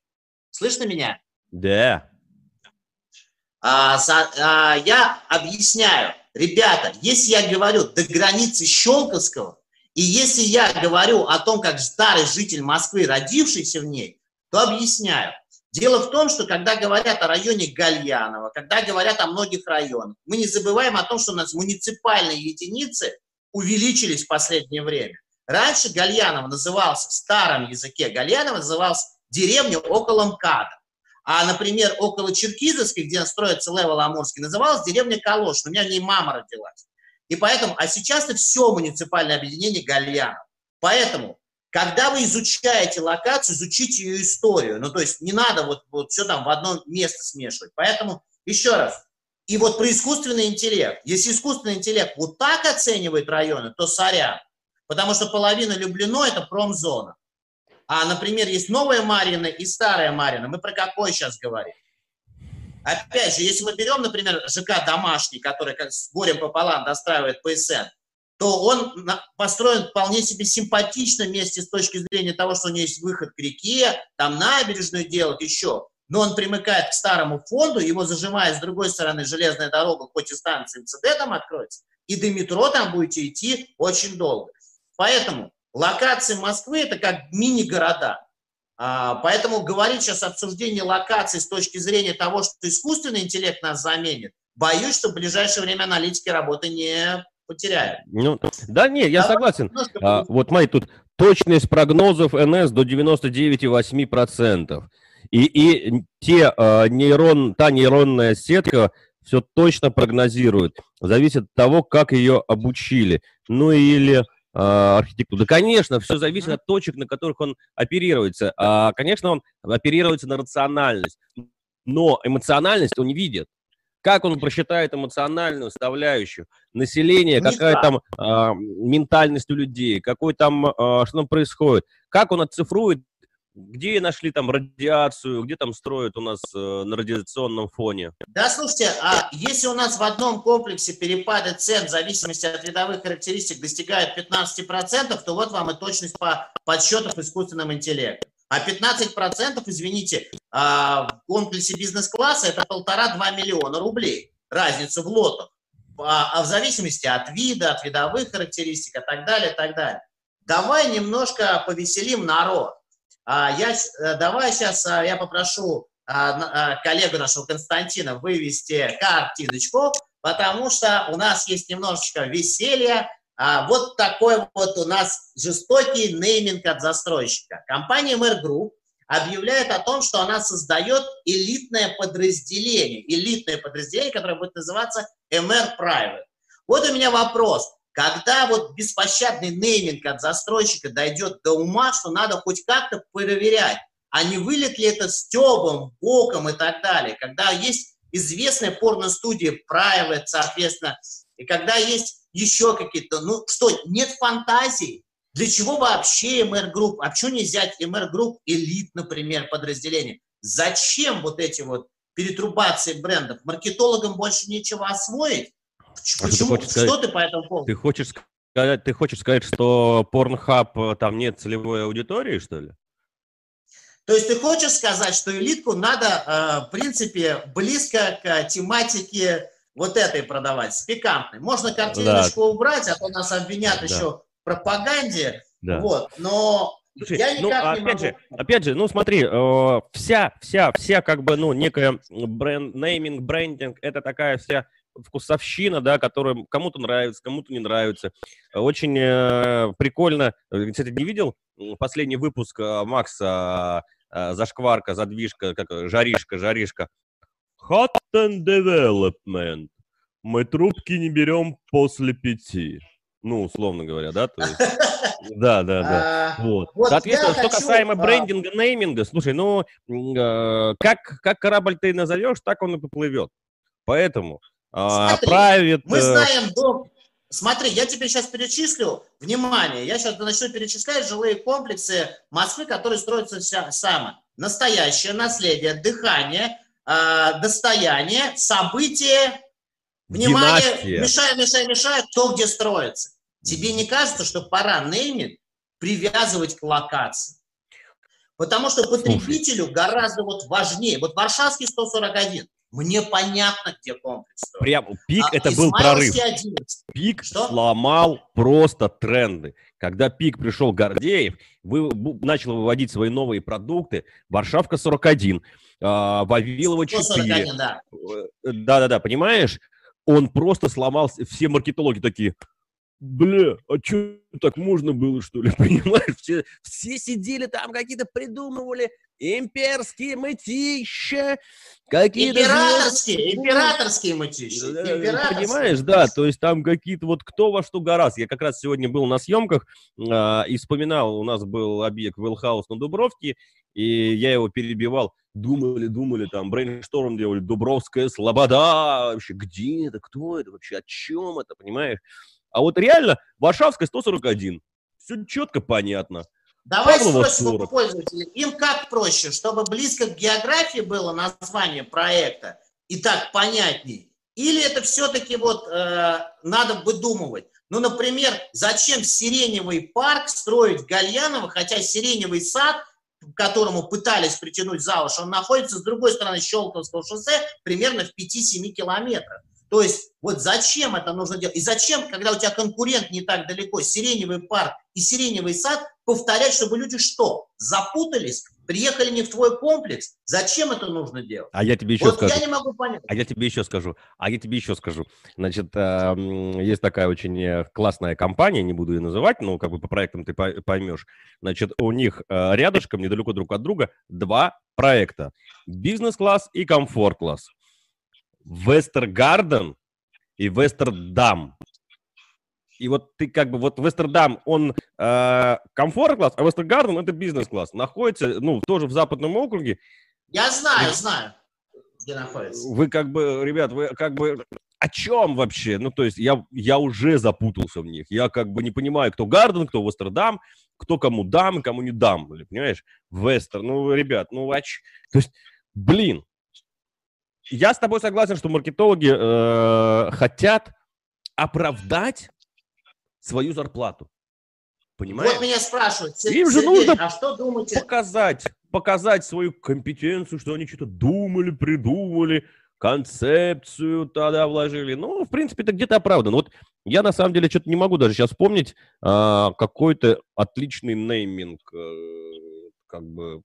Слышно меня? Да. А, а, я объясняю. Ребята, если я говорю до границы Щелковского, и если я говорю о том, как старый житель Москвы, родившийся в ней, то объясняю. Дело в том, что когда говорят о районе Гальянова, когда говорят о многих районах, мы не забываем о том, что у нас муниципальные единицы увеличились в последнее время. Раньше Гальянов назывался, в старом языке Гальянов назывался деревня около МКАДа. А, например, около Черкизовской, где строится Левел Амурский, называлась деревня Калош. У меня в ней мама родилась. И поэтому, а сейчас это все муниципальное объединение Гальянов. Поэтому, когда вы изучаете локацию, изучите ее историю. Ну, то есть не надо вот, вот все там в одно место смешивать. Поэтому, еще раз, и вот про искусственный интеллект. Если искусственный интеллект вот так оценивает районы, то сорян. Потому что половина Люблино – это промзона. А, например, есть новая Марина и старая Марина. Мы про какой сейчас говорим? Опять же, если мы берем, например, ЖК «Домашний», который как с горем пополам достраивает ПСН, то он построен вполне себе симпатично вместе с точки зрения того, что у него есть выход к реке, там набережную делать еще. Но он примыкает к старому фонду, его зажимает с другой стороны железная дорога, хоть и станция МЦД там откроется, и до метро там будете идти очень долго. Поэтому локации Москвы – это как мини-города. А, поэтому говорить сейчас обсуждение локаций с точки зрения того, что искусственный интеллект нас заменит, боюсь, что в ближайшее время аналитики работы не потеряем. Ну, да, не, я Давай согласен. А, вот, смотри, тут точность прогнозов НС до 99,8%. И, и те, э, нейрон, та нейронная сетка все точно прогнозирует. Зависит от того, как ее обучили. Ну или архитектуру. Да, конечно, все зависит от точек, на которых он оперируется. А, конечно, он оперируется на рациональность. Но эмоциональность он не видит. Как он просчитает эмоциональную составляющую населения, какая там э, ментальность у людей, какой там, э, что там происходит, как он оцифрует где нашли там радиацию, где там строят у нас э, на радиационном фоне? Да, слушайте, а если у нас в одном комплексе перепады цен в зависимости от видовых характеристик достигают 15%, то вот вам и точность по подсчетов искусственным интеллектом. А 15%, извините, а, в комплексе бизнес-класса это полтора-два миллиона рублей. Разница в лотах. А, а в зависимости от вида, от видовых характеристик и так далее, и так далее. Давай немножко повеселим народ. А, я, э, давай сейчас а, я попрошу а, коллегу нашего Константина вывести картиночку, потому что у нас есть немножечко веселья. Вот такой вот у нас жестокий нейминг от застройщика. Компания Мэр Group объявляет о том, что она создает элитное подразделение, элитное подразделение, которое будет называться MR Private. Вот у меня вопрос. Когда вот беспощадный нейминг от застройщика дойдет до ума, что надо хоть как-то проверять, а не вылет ли это стебом, боком и так далее, когда есть известная порно-студия Private, соответственно, и когда есть еще какие-то, ну что, нет фантазии, для чего вообще MR Group? А почему не взять MR Group элит, например, подразделение? Зачем вот эти вот перетрубации брендов? Маркетологам больше нечего освоить? Почему? Ты сказать, что ты по этому поводу? Ты хочешь сказать, ты хочешь сказать, что Pornhub э, там нет целевой аудитории, что ли? То есть ты хочешь сказать, что элитку надо, э, в принципе, близко к тематике вот этой продавать, с пикантной. Можно картиночку да. убрать, а то нас обвинят да. еще в пропаганде. Да. Вот, но Слушай, я ну, никак ну, не опять могу... же, опять же, ну смотри, э, вся, вся, вся как бы, ну, некая бренд, нейминг, брендинг, это такая вся вкусовщина, да, которая кому-то нравится, кому-то не нравится. Очень э, прикольно. Кстати, не видел последний выпуск э, Макса э, Зашкварка, задвижка, как жаришка, жаришка. Hot and development. Мы трубки не берем после пяти. Ну, условно говоря, да? То есть, да, да, да. А, вот. вот Соответственно, что хочу... касаемо а. брендинга, нейминга, слушай, ну, э, как, как корабль ты назовешь, так он и поплывет. Поэтому Смотри, правит... Мы э, знаем дом... Смотри, я тебе сейчас перечислю, внимание, я сейчас начну перечислять жилые комплексы Москвы, которые строятся сами. Настоящее, наследие, дыхание, э, достояние, событие, внимание, Династия. мешай, мешай, мешай, кто где строится. Тебе не кажется, что пора нейминг привязывать к локации? Потому что потребителю Слушай. гораздо вот важнее. Вот Варшавский 141. Мне понятно, где комплекс. Прям пик а, это был прорыв. 11. Пик Что? сломал просто тренды. Когда пик пришел Гордеев, вы, начал выводить свои новые продукты. Варшавка 41, а, Вавилова 4. 141, да. Э, да-да-да, понимаешь? Он просто сломал, все маркетологи такие, бля, а что так можно было, что ли, понимаешь? Все, все сидели там, какие-то придумывали имперские мытища, какие-то... Императорские, императорские Мытищи, императорские. Понимаешь, да, то есть там какие-то вот кто во что горазд. Я как раз сегодня был на съемках э, и вспоминал, у нас был объект Wellhouse на Дубровке, и я его перебивал. Думали, думали, там, brainstorm делали, Дубровская слобода, вообще, где это, кто это вообще, о чем это, понимаешь? А вот реально Варшавская 141. Все четко понятно. Давай спросим у пользователей, им как проще, чтобы близко к географии было название проекта и так понятней? Или это все-таки вот э, надо выдумывать? Ну, например, зачем сиреневый парк строить Гальяново, хотя сиреневый сад, к которому пытались притянуть за уши, он находится с другой стороны Щелковского шоссе примерно в 5-7 километрах. То есть вот зачем это нужно делать? И зачем, когда у тебя конкурент не так далеко, сиреневый парк и сиреневый сад повторять, чтобы люди что? Запутались? Приехали не в твой комплекс? Зачем это нужно делать? А я тебе еще вот скажу. я не могу понять. А я тебе еще скажу. А я тебе еще скажу. Значит, эм, есть такая очень э, классная компания, не буду ее называть, но как бы по проектам ты поймешь. Значит, у них э, рядышком, недалеко друг от друга, два проекта. Бизнес-класс и комфорт-класс. Вестергарден и Вестердам. И вот ты как бы, вот Вестердам, он э, комфорт-класс, а Вестергарден это бизнес-класс. Находится, ну, тоже в западном округе. Я знаю, и, знаю, где находится. Вы как бы, ребят, вы как бы о чем вообще? Ну, то есть я, я уже запутался в них. Я как бы не понимаю, кто Гарден, кто Вестердам, кто кому дам, кому не дам. Понимаешь? Вестер. Ну, ребят, ну, ач... То есть, блин. Я с тобой согласен, что маркетологи э, хотят оправдать свою зарплату. Понимаешь? Вот меня спрашивают, Им же нужно а что думаете? показать, показать свою компетенцию, что они что-то думали, придумали, концепцию тогда вложили. Ну, в принципе, это где-то оправдано. Вот я на самом деле что-то не могу даже сейчас вспомнить а, какой-то отличный нейминг, э, как бы.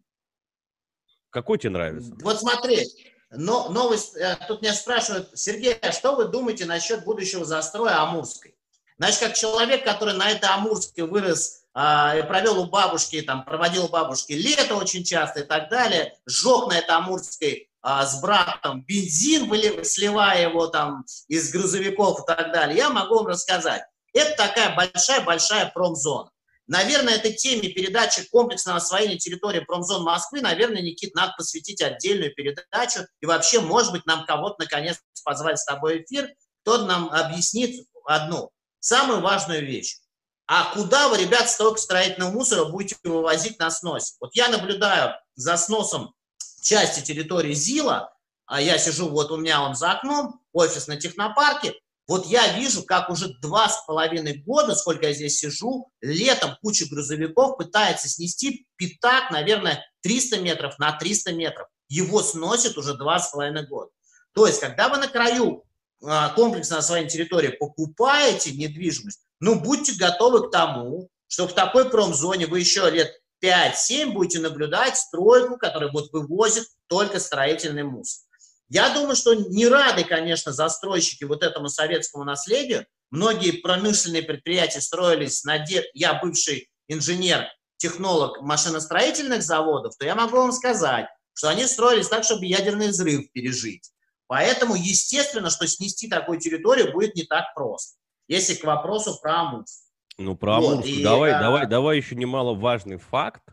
Какой тебе нравится? Вот смотри, но новость, э, тут меня спрашивают, Сергей, а что вы думаете насчет будущего застроя Амурской? Значит, как человек, который на этой Амурской вырос а, и провел у бабушки, там, проводил у бабушки лето очень часто и так далее, сжег на этой Амурской а, с братом бензин, сливая его там из грузовиков и так далее, я могу вам рассказать. Это такая большая-большая промзона. Наверное, этой теме передачи комплексного освоения территории промзон Москвы, наверное, Никит, надо посвятить отдельную передачу. И вообще, может быть, нам кого-то наконец позвать с тобой эфир, кто нам объяснит одну самую важную вещь. А куда вы, ребят, столько строительного мусора будете вывозить на сносе? Вот я наблюдаю за сносом части территории ЗИЛа, а я сижу, вот у меня он за окном, офис на технопарке, вот я вижу, как уже два с половиной года, сколько я здесь сижу, летом куча грузовиков пытается снести пятак, наверное, 300 метров на 300 метров. Его сносит уже два с половиной года. То есть, когда вы на краю а, комплексно на своей территории покупаете недвижимость, ну, будьте готовы к тому, что в такой промзоне вы еще лет 5-7 будете наблюдать стройку, которая вот вывозит только строительный мусор. Я думаю, что не рады, конечно, застройщики вот этому советскому наследию. Многие промышленные предприятия строились на... Де... Я бывший инженер, технолог машиностроительных заводов, то я могу вам сказать, что они строились так, чтобы ядерный взрыв пережить. Поэтому, естественно, что снести такую территорию будет не так просто. Если к вопросу про Амурск. Ну, про вот, Амурск. И, давай, а... давай, давай еще немаловажный факт.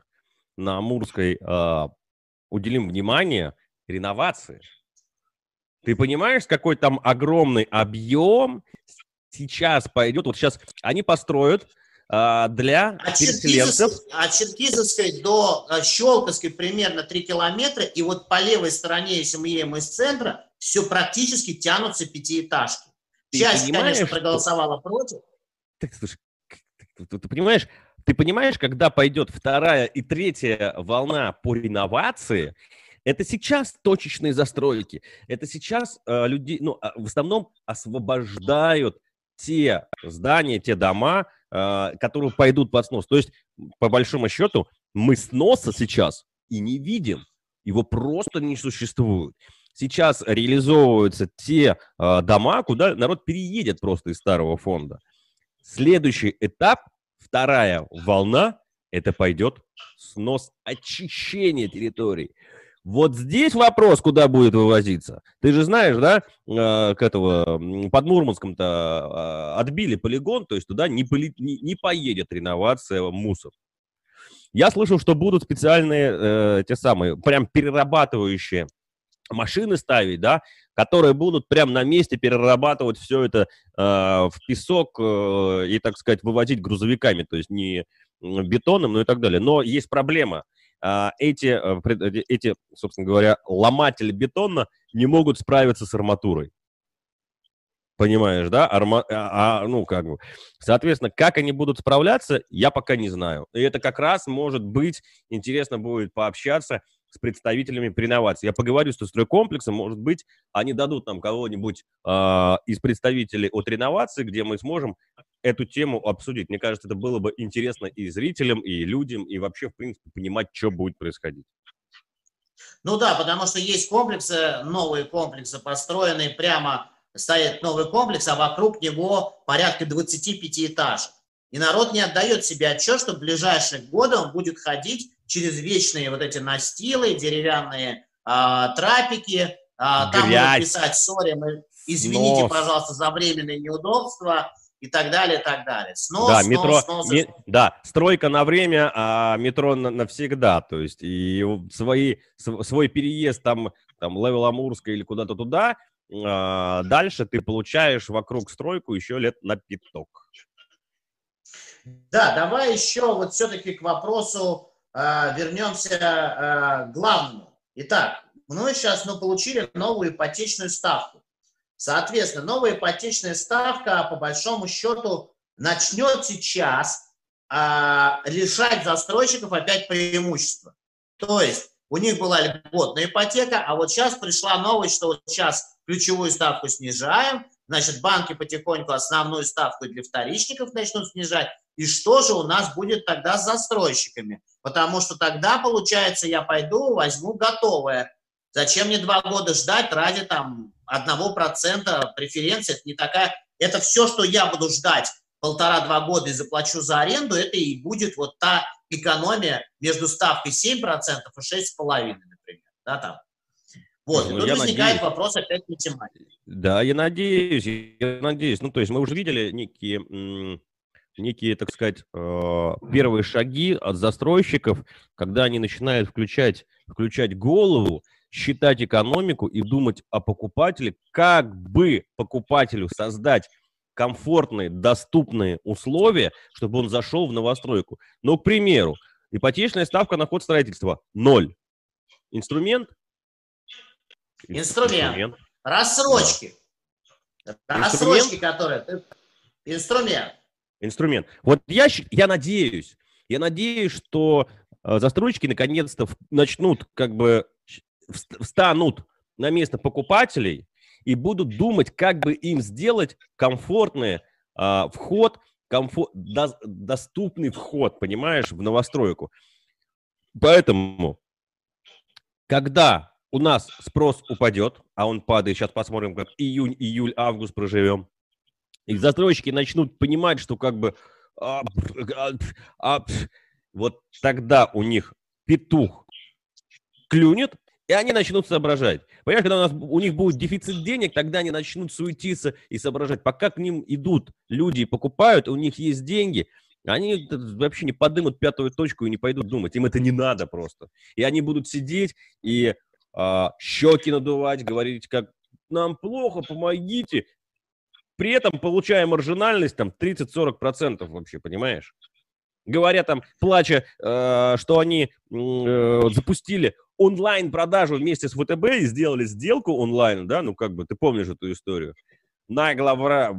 На Амурской а, уделим внимание реновации. Ты понимаешь, какой там огромный объем сейчас пойдет? Вот сейчас они построят а, для от переселенцев. От Черкизовской до а, Щелковской примерно 3 километра, и вот по левой стороне, если мы едем из центра, все практически тянутся пятиэтажки. Ты Часть, конечно, проголосовала что... против. Так, слушай, ты, ты, ты понимаешь, ты понимаешь, когда пойдет вторая и третья волна по реновации, это сейчас точечные застройки, это сейчас э, люди, ну, а, в основном освобождают те здания, те дома, э, которые пойдут под снос. То есть, по большому счету, мы сноса сейчас и не видим. Его просто не существует сейчас реализовываются те э, дома, куда народ переедет просто из старого фонда. Следующий этап, вторая волна, это пойдет снос очищения территорий. Вот здесь вопрос, куда будет вывозиться. Ты же знаешь, да, э, к этого, под Мурманском-то э, отбили полигон, то есть туда не, поли, не, не поедет реновация мусор. Я слышал, что будут специальные э, те самые, прям перерабатывающие машины ставить, да, которые будут прямо на месте перерабатывать все это э, в песок э, и, так сказать, вывозить грузовиками, то есть не бетоном, ну и так далее. Но есть проблема. Э, эти, э, эти, собственно говоря, ломатели бетона не могут справиться с арматурой. Понимаешь, да? Арма... А, а, ну, как бы. Соответственно, как они будут справляться, я пока не знаю. И это как раз, может быть, интересно будет пообщаться с представителями при инновации. Я поговорю с стройкомплексом, может быть, они дадут нам кого-нибудь э, из представителей от реновации, где мы сможем эту тему обсудить. Мне кажется, это было бы интересно и зрителям, и людям, и вообще, в принципе, понимать, что будет происходить. Ну да, потому что есть комплексы, новые комплексы, построенные прямо, стоит новый комплекс, а вокруг него порядка 25 этажей. И народ не отдает себе отчет, что в ближайшие годы он будет ходить через вечные вот эти настилы, деревянные а, трапики, а, там будет писать «Sorry, мы, извините, Снос. пожалуйста, за временные неудобства», и так далее, и так далее. Снос, да, снос, метро, снос, ме, да, стройка на время, а метро на, навсегда, то есть и свои, свой переезд там, там Level Амурская или куда-то туда, а, дальше ты получаешь вокруг стройку еще лет на пяток. Да, давай еще вот все-таки к вопросу вернемся э, к главному. Итак, мы сейчас ну, получили новую ипотечную ставку. Соответственно, новая ипотечная ставка, по большому счету, начнет сейчас а, лишать застройщиков опять преимущества. То есть у них была льготная ипотека, а вот сейчас пришла новость, что вот сейчас ключевую ставку снижаем, значит, банки потихоньку основную ставку для вторичников начнут снижать. И что же у нас будет тогда с застройщиками? Потому что тогда, получается, я пойду, возьму готовое. Зачем мне два года ждать ради там одного процента преференции, это не такая, это все, что я буду ждать полтора-два года и заплачу за аренду, это и будет вот та экономия между ставкой 7% и 6,5%, например, да, там. Вот, ну, и тут возникает надеюсь. вопрос опять математики. Да, я надеюсь, я надеюсь. Ну, то есть мы уже видели некие, некие, так сказать, э, первые шаги от застройщиков, когда они начинают включать, включать голову считать экономику и думать о покупателе, как бы покупателю создать комфортные, доступные условия, чтобы он зашел в новостройку. Но, к примеру, ипотечная ставка на ход строительства – ноль. Инструмент? Инструмент. Инструмент. Рассрочки. Да. Рассрочки, которые... Инструмент. Инструмент. Вот я, я надеюсь, я надеюсь, что э, застройщики наконец-то начнут как бы встанут на место покупателей и будут думать, как бы им сделать комфортный а, вход, комфорт, до, доступный вход, понимаешь, в новостройку. Поэтому, когда у нас спрос упадет, а он падает, сейчас посмотрим, как июнь, июль, август проживем, и застройщики начнут понимать, что как бы а, а, а, вот тогда у них петух клюнет, и они начнут соображать. Понимаешь, когда у, нас, у них будет дефицит денег, тогда они начнут суетиться и соображать. Пока к ним идут люди и покупают, у них есть деньги, они вообще не подымут пятую точку и не пойдут думать. Им это не надо просто. И они будут сидеть и а, щеки надувать, говорить, как нам плохо, помогите. При этом получая маржинальность там 30-40% вообще, понимаешь? Говоря там, плача, э, что они э, запустили онлайн-продажу вместе с ВТБ и сделали сделку онлайн, да, ну, как бы, ты помнишь эту историю. Нагло вра...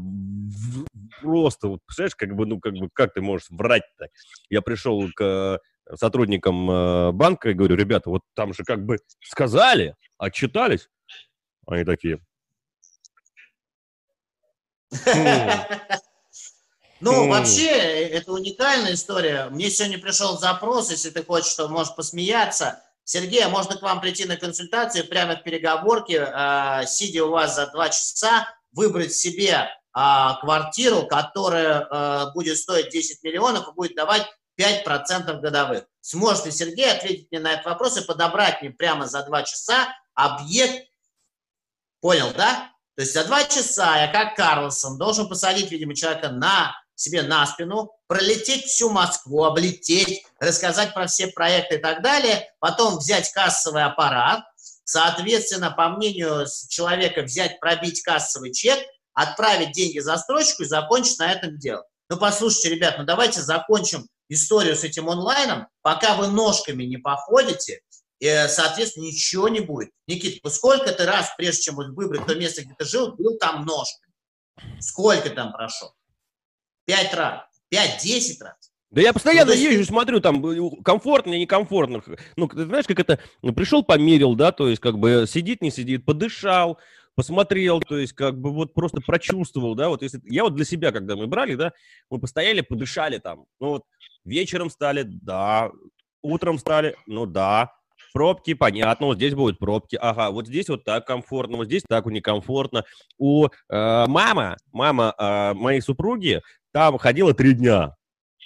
Просто, вот, представляешь, как бы, ну, как бы, как ты можешь врать-то? Я пришел к э, сотрудникам э, банка и говорю, ребята, вот там же как бы сказали, отчитались. Они такие, Ну, вообще, это уникальная история. Мне сегодня пришел запрос, если ты хочешь, что можешь посмеяться. Сергей, а можно к вам прийти на консультацию прямо в переговорке, э, сидя у вас за два часа, выбрать себе э, квартиру, которая э, будет стоить 10 миллионов и будет давать 5% годовых. Сможет ли Сергей ответить мне на этот вопрос и подобрать мне прямо за два часа объект? Понял, да? То есть за два часа я, как Карлсон, должен посадить, видимо, человека на себе на спину, пролететь всю Москву, облететь, рассказать про все проекты и так далее, потом взять кассовый аппарат, соответственно, по мнению человека, взять, пробить кассовый чек, отправить деньги застройщику и закончить на этом дело. Ну, послушайте, ребят, ну давайте закончим историю с этим онлайном, пока вы ножками не походите, соответственно, ничего не будет. Никита, ну сколько ты раз, прежде чем выбрать то место, где ты жил, был там ножками? Сколько там прошел? Пять раз, пять-десять раз. Да я постоянно ну, езжу, смотрю, там комфортно, некомфортно. Ну, ты знаешь, как это, ну, пришел, померил, да, то есть как бы сидит, не сидит, подышал, посмотрел, то есть как бы вот просто прочувствовал, да, вот если, я вот для себя, когда мы брали, да, мы постояли, подышали там, ну вот вечером стали, да, утром стали, ну да, пробки, понятно, вот здесь будут пробки, ага, вот здесь вот так комфортно, вот здесь так некомфортно. У э, мама, мама э, моей супруги там ходила три дня,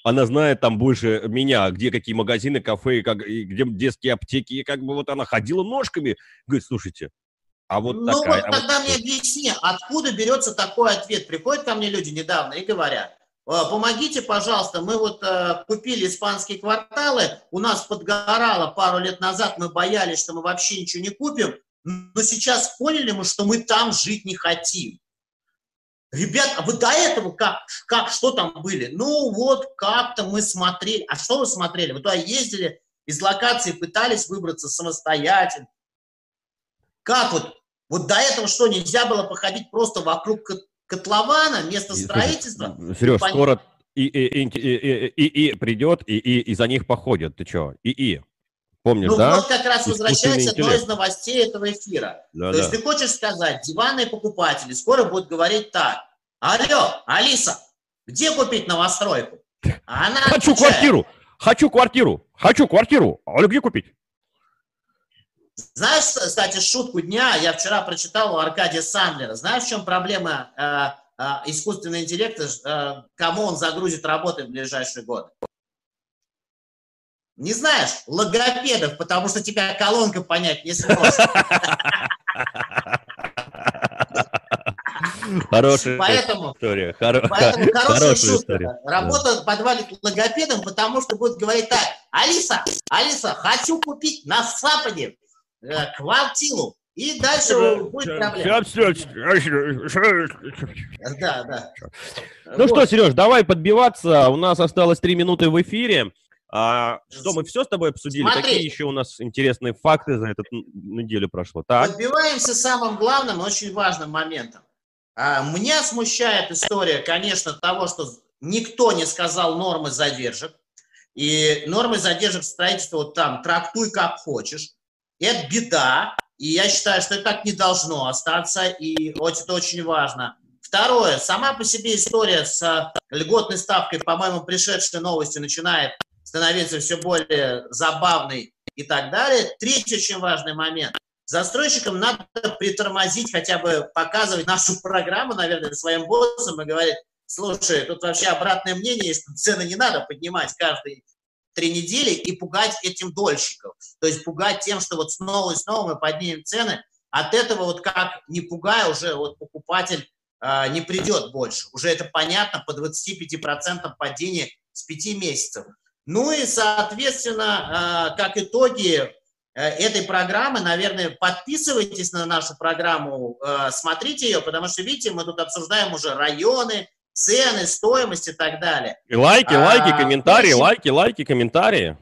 она знает там больше меня, где какие магазины, кафе, как, где детские аптеки, и как бы вот она ходила ножками, говорит, слушайте, а вот ну такая, вот а тогда вот... мне объясни, откуда берется такой ответ? Приходят ко мне люди недавно и говорят, «Э, помогите, пожалуйста, мы вот э, купили испанские кварталы, у нас подгорало пару лет назад, мы боялись, что мы вообще ничего не купим, но сейчас поняли мы, что мы там жить не хотим. Ребят, а вы до этого как, как, что там были? Ну вот как-то мы смотрели. А что вы смотрели? Вы туда ездили, из локации пытались выбраться самостоятельно. Как вот вот до этого что, нельзя было походить просто вокруг котлована, место строительства? Сереж, скоро и, и, и, и, и, придет, и, и, и за них походят. Ты что? И, и. Помнишь, ну, да? вот как раз возвращается одной из новостей этого эфира. Да, То да. есть ты хочешь сказать, диванные покупатели скоро будут говорить так. Алло, Алиса, где купить новостройку? А она Хочу отвечает, квартиру! Хочу квартиру! Хочу квартиру! А где купить? Знаешь, кстати, шутку дня я вчера прочитал у Аркадия Сандлера. Знаешь, в чем проблема э, э, искусственного интеллекта, э, кому он загрузит работы в ближайшие годы? Не знаешь? Логопедов, потому что тебя колонка понять не сможет. Хорошая поэтому, история. Хоро... Поэтому хорошая, шутка. История. Работа да. подвалит логопедом, потому что будет говорить так. Алиса, Алиса, хочу купить на Западе квартиру. И дальше будет проблема. Да, да. Ну вот. что, Сереж, давай подбиваться. У нас осталось три минуты в эфире. А, что, мы все с тобой обсудили? Смотри. Какие еще у нас интересные факты за эту неделю прошло? Так. Подбиваемся самым главным, очень важным моментом. А, меня смущает история, конечно, того, что никто не сказал нормы задержек. И нормы задержек строительства вот там трактуй как хочешь. Это беда, и я считаю, что это так не должно остаться, и вот это очень важно. Второе, сама по себе история с э, льготной ставкой, по-моему, пришедшей новостью начинает становиться все более забавной и так далее. Третий очень важный момент. Застройщикам надо притормозить, хотя бы показывать нашу программу, наверное, своим боссам и говорить, слушай, тут вообще обратное мнение, что цены не надо поднимать каждый три недели и пугать этим дольщиков. То есть пугать тем, что вот снова и снова мы поднимем цены. От этого вот как не пугая, уже вот покупатель э, не придет больше. Уже это понятно по 25% падения с 5 месяцев. Ну и, соответственно, э, как итоги э, этой программы, наверное, подписывайтесь на нашу программу, э, смотрите ее, потому что, видите, мы тут обсуждаем уже районы, цены, стоимость и так далее. И лайки, лайки, а, комментарии, очень... лайки, лайки, комментарии.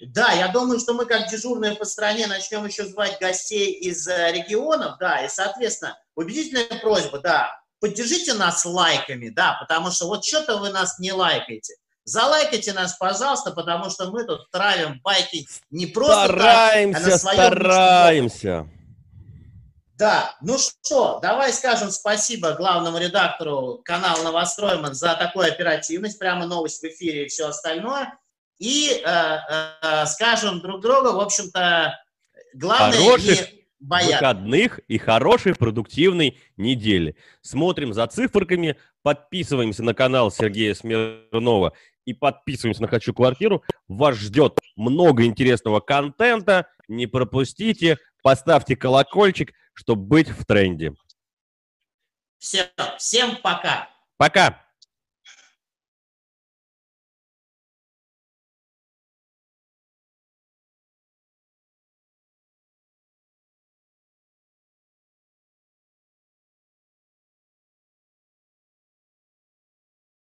Да, я думаю, что мы как дежурные по стране начнем еще звать гостей из э, регионов, да, и, соответственно, убедительная просьба, да, поддержите нас лайками, да, потому что вот что-то вы нас не лайкаете. Залайкайте нас, пожалуйста, потому что мы тут травим байки не просто стараемся, так, а на своем стараемся. Да, ну что, давай скажем спасибо главному редактору канала Новостройман за такую оперативность, прямо новость в эфире и все остальное. И э, э, скажем друг другу, в общем-то, главное Хороших не бояться. выходных и хорошей продуктивной недели. Смотрим за циферками, подписываемся на канал Сергея Смирнова и подписываемся на «Хочу квартиру». Вас ждет много интересного контента. Не пропустите, поставьте колокольчик – чтобы быть в тренде. Все, всем пока. Пока.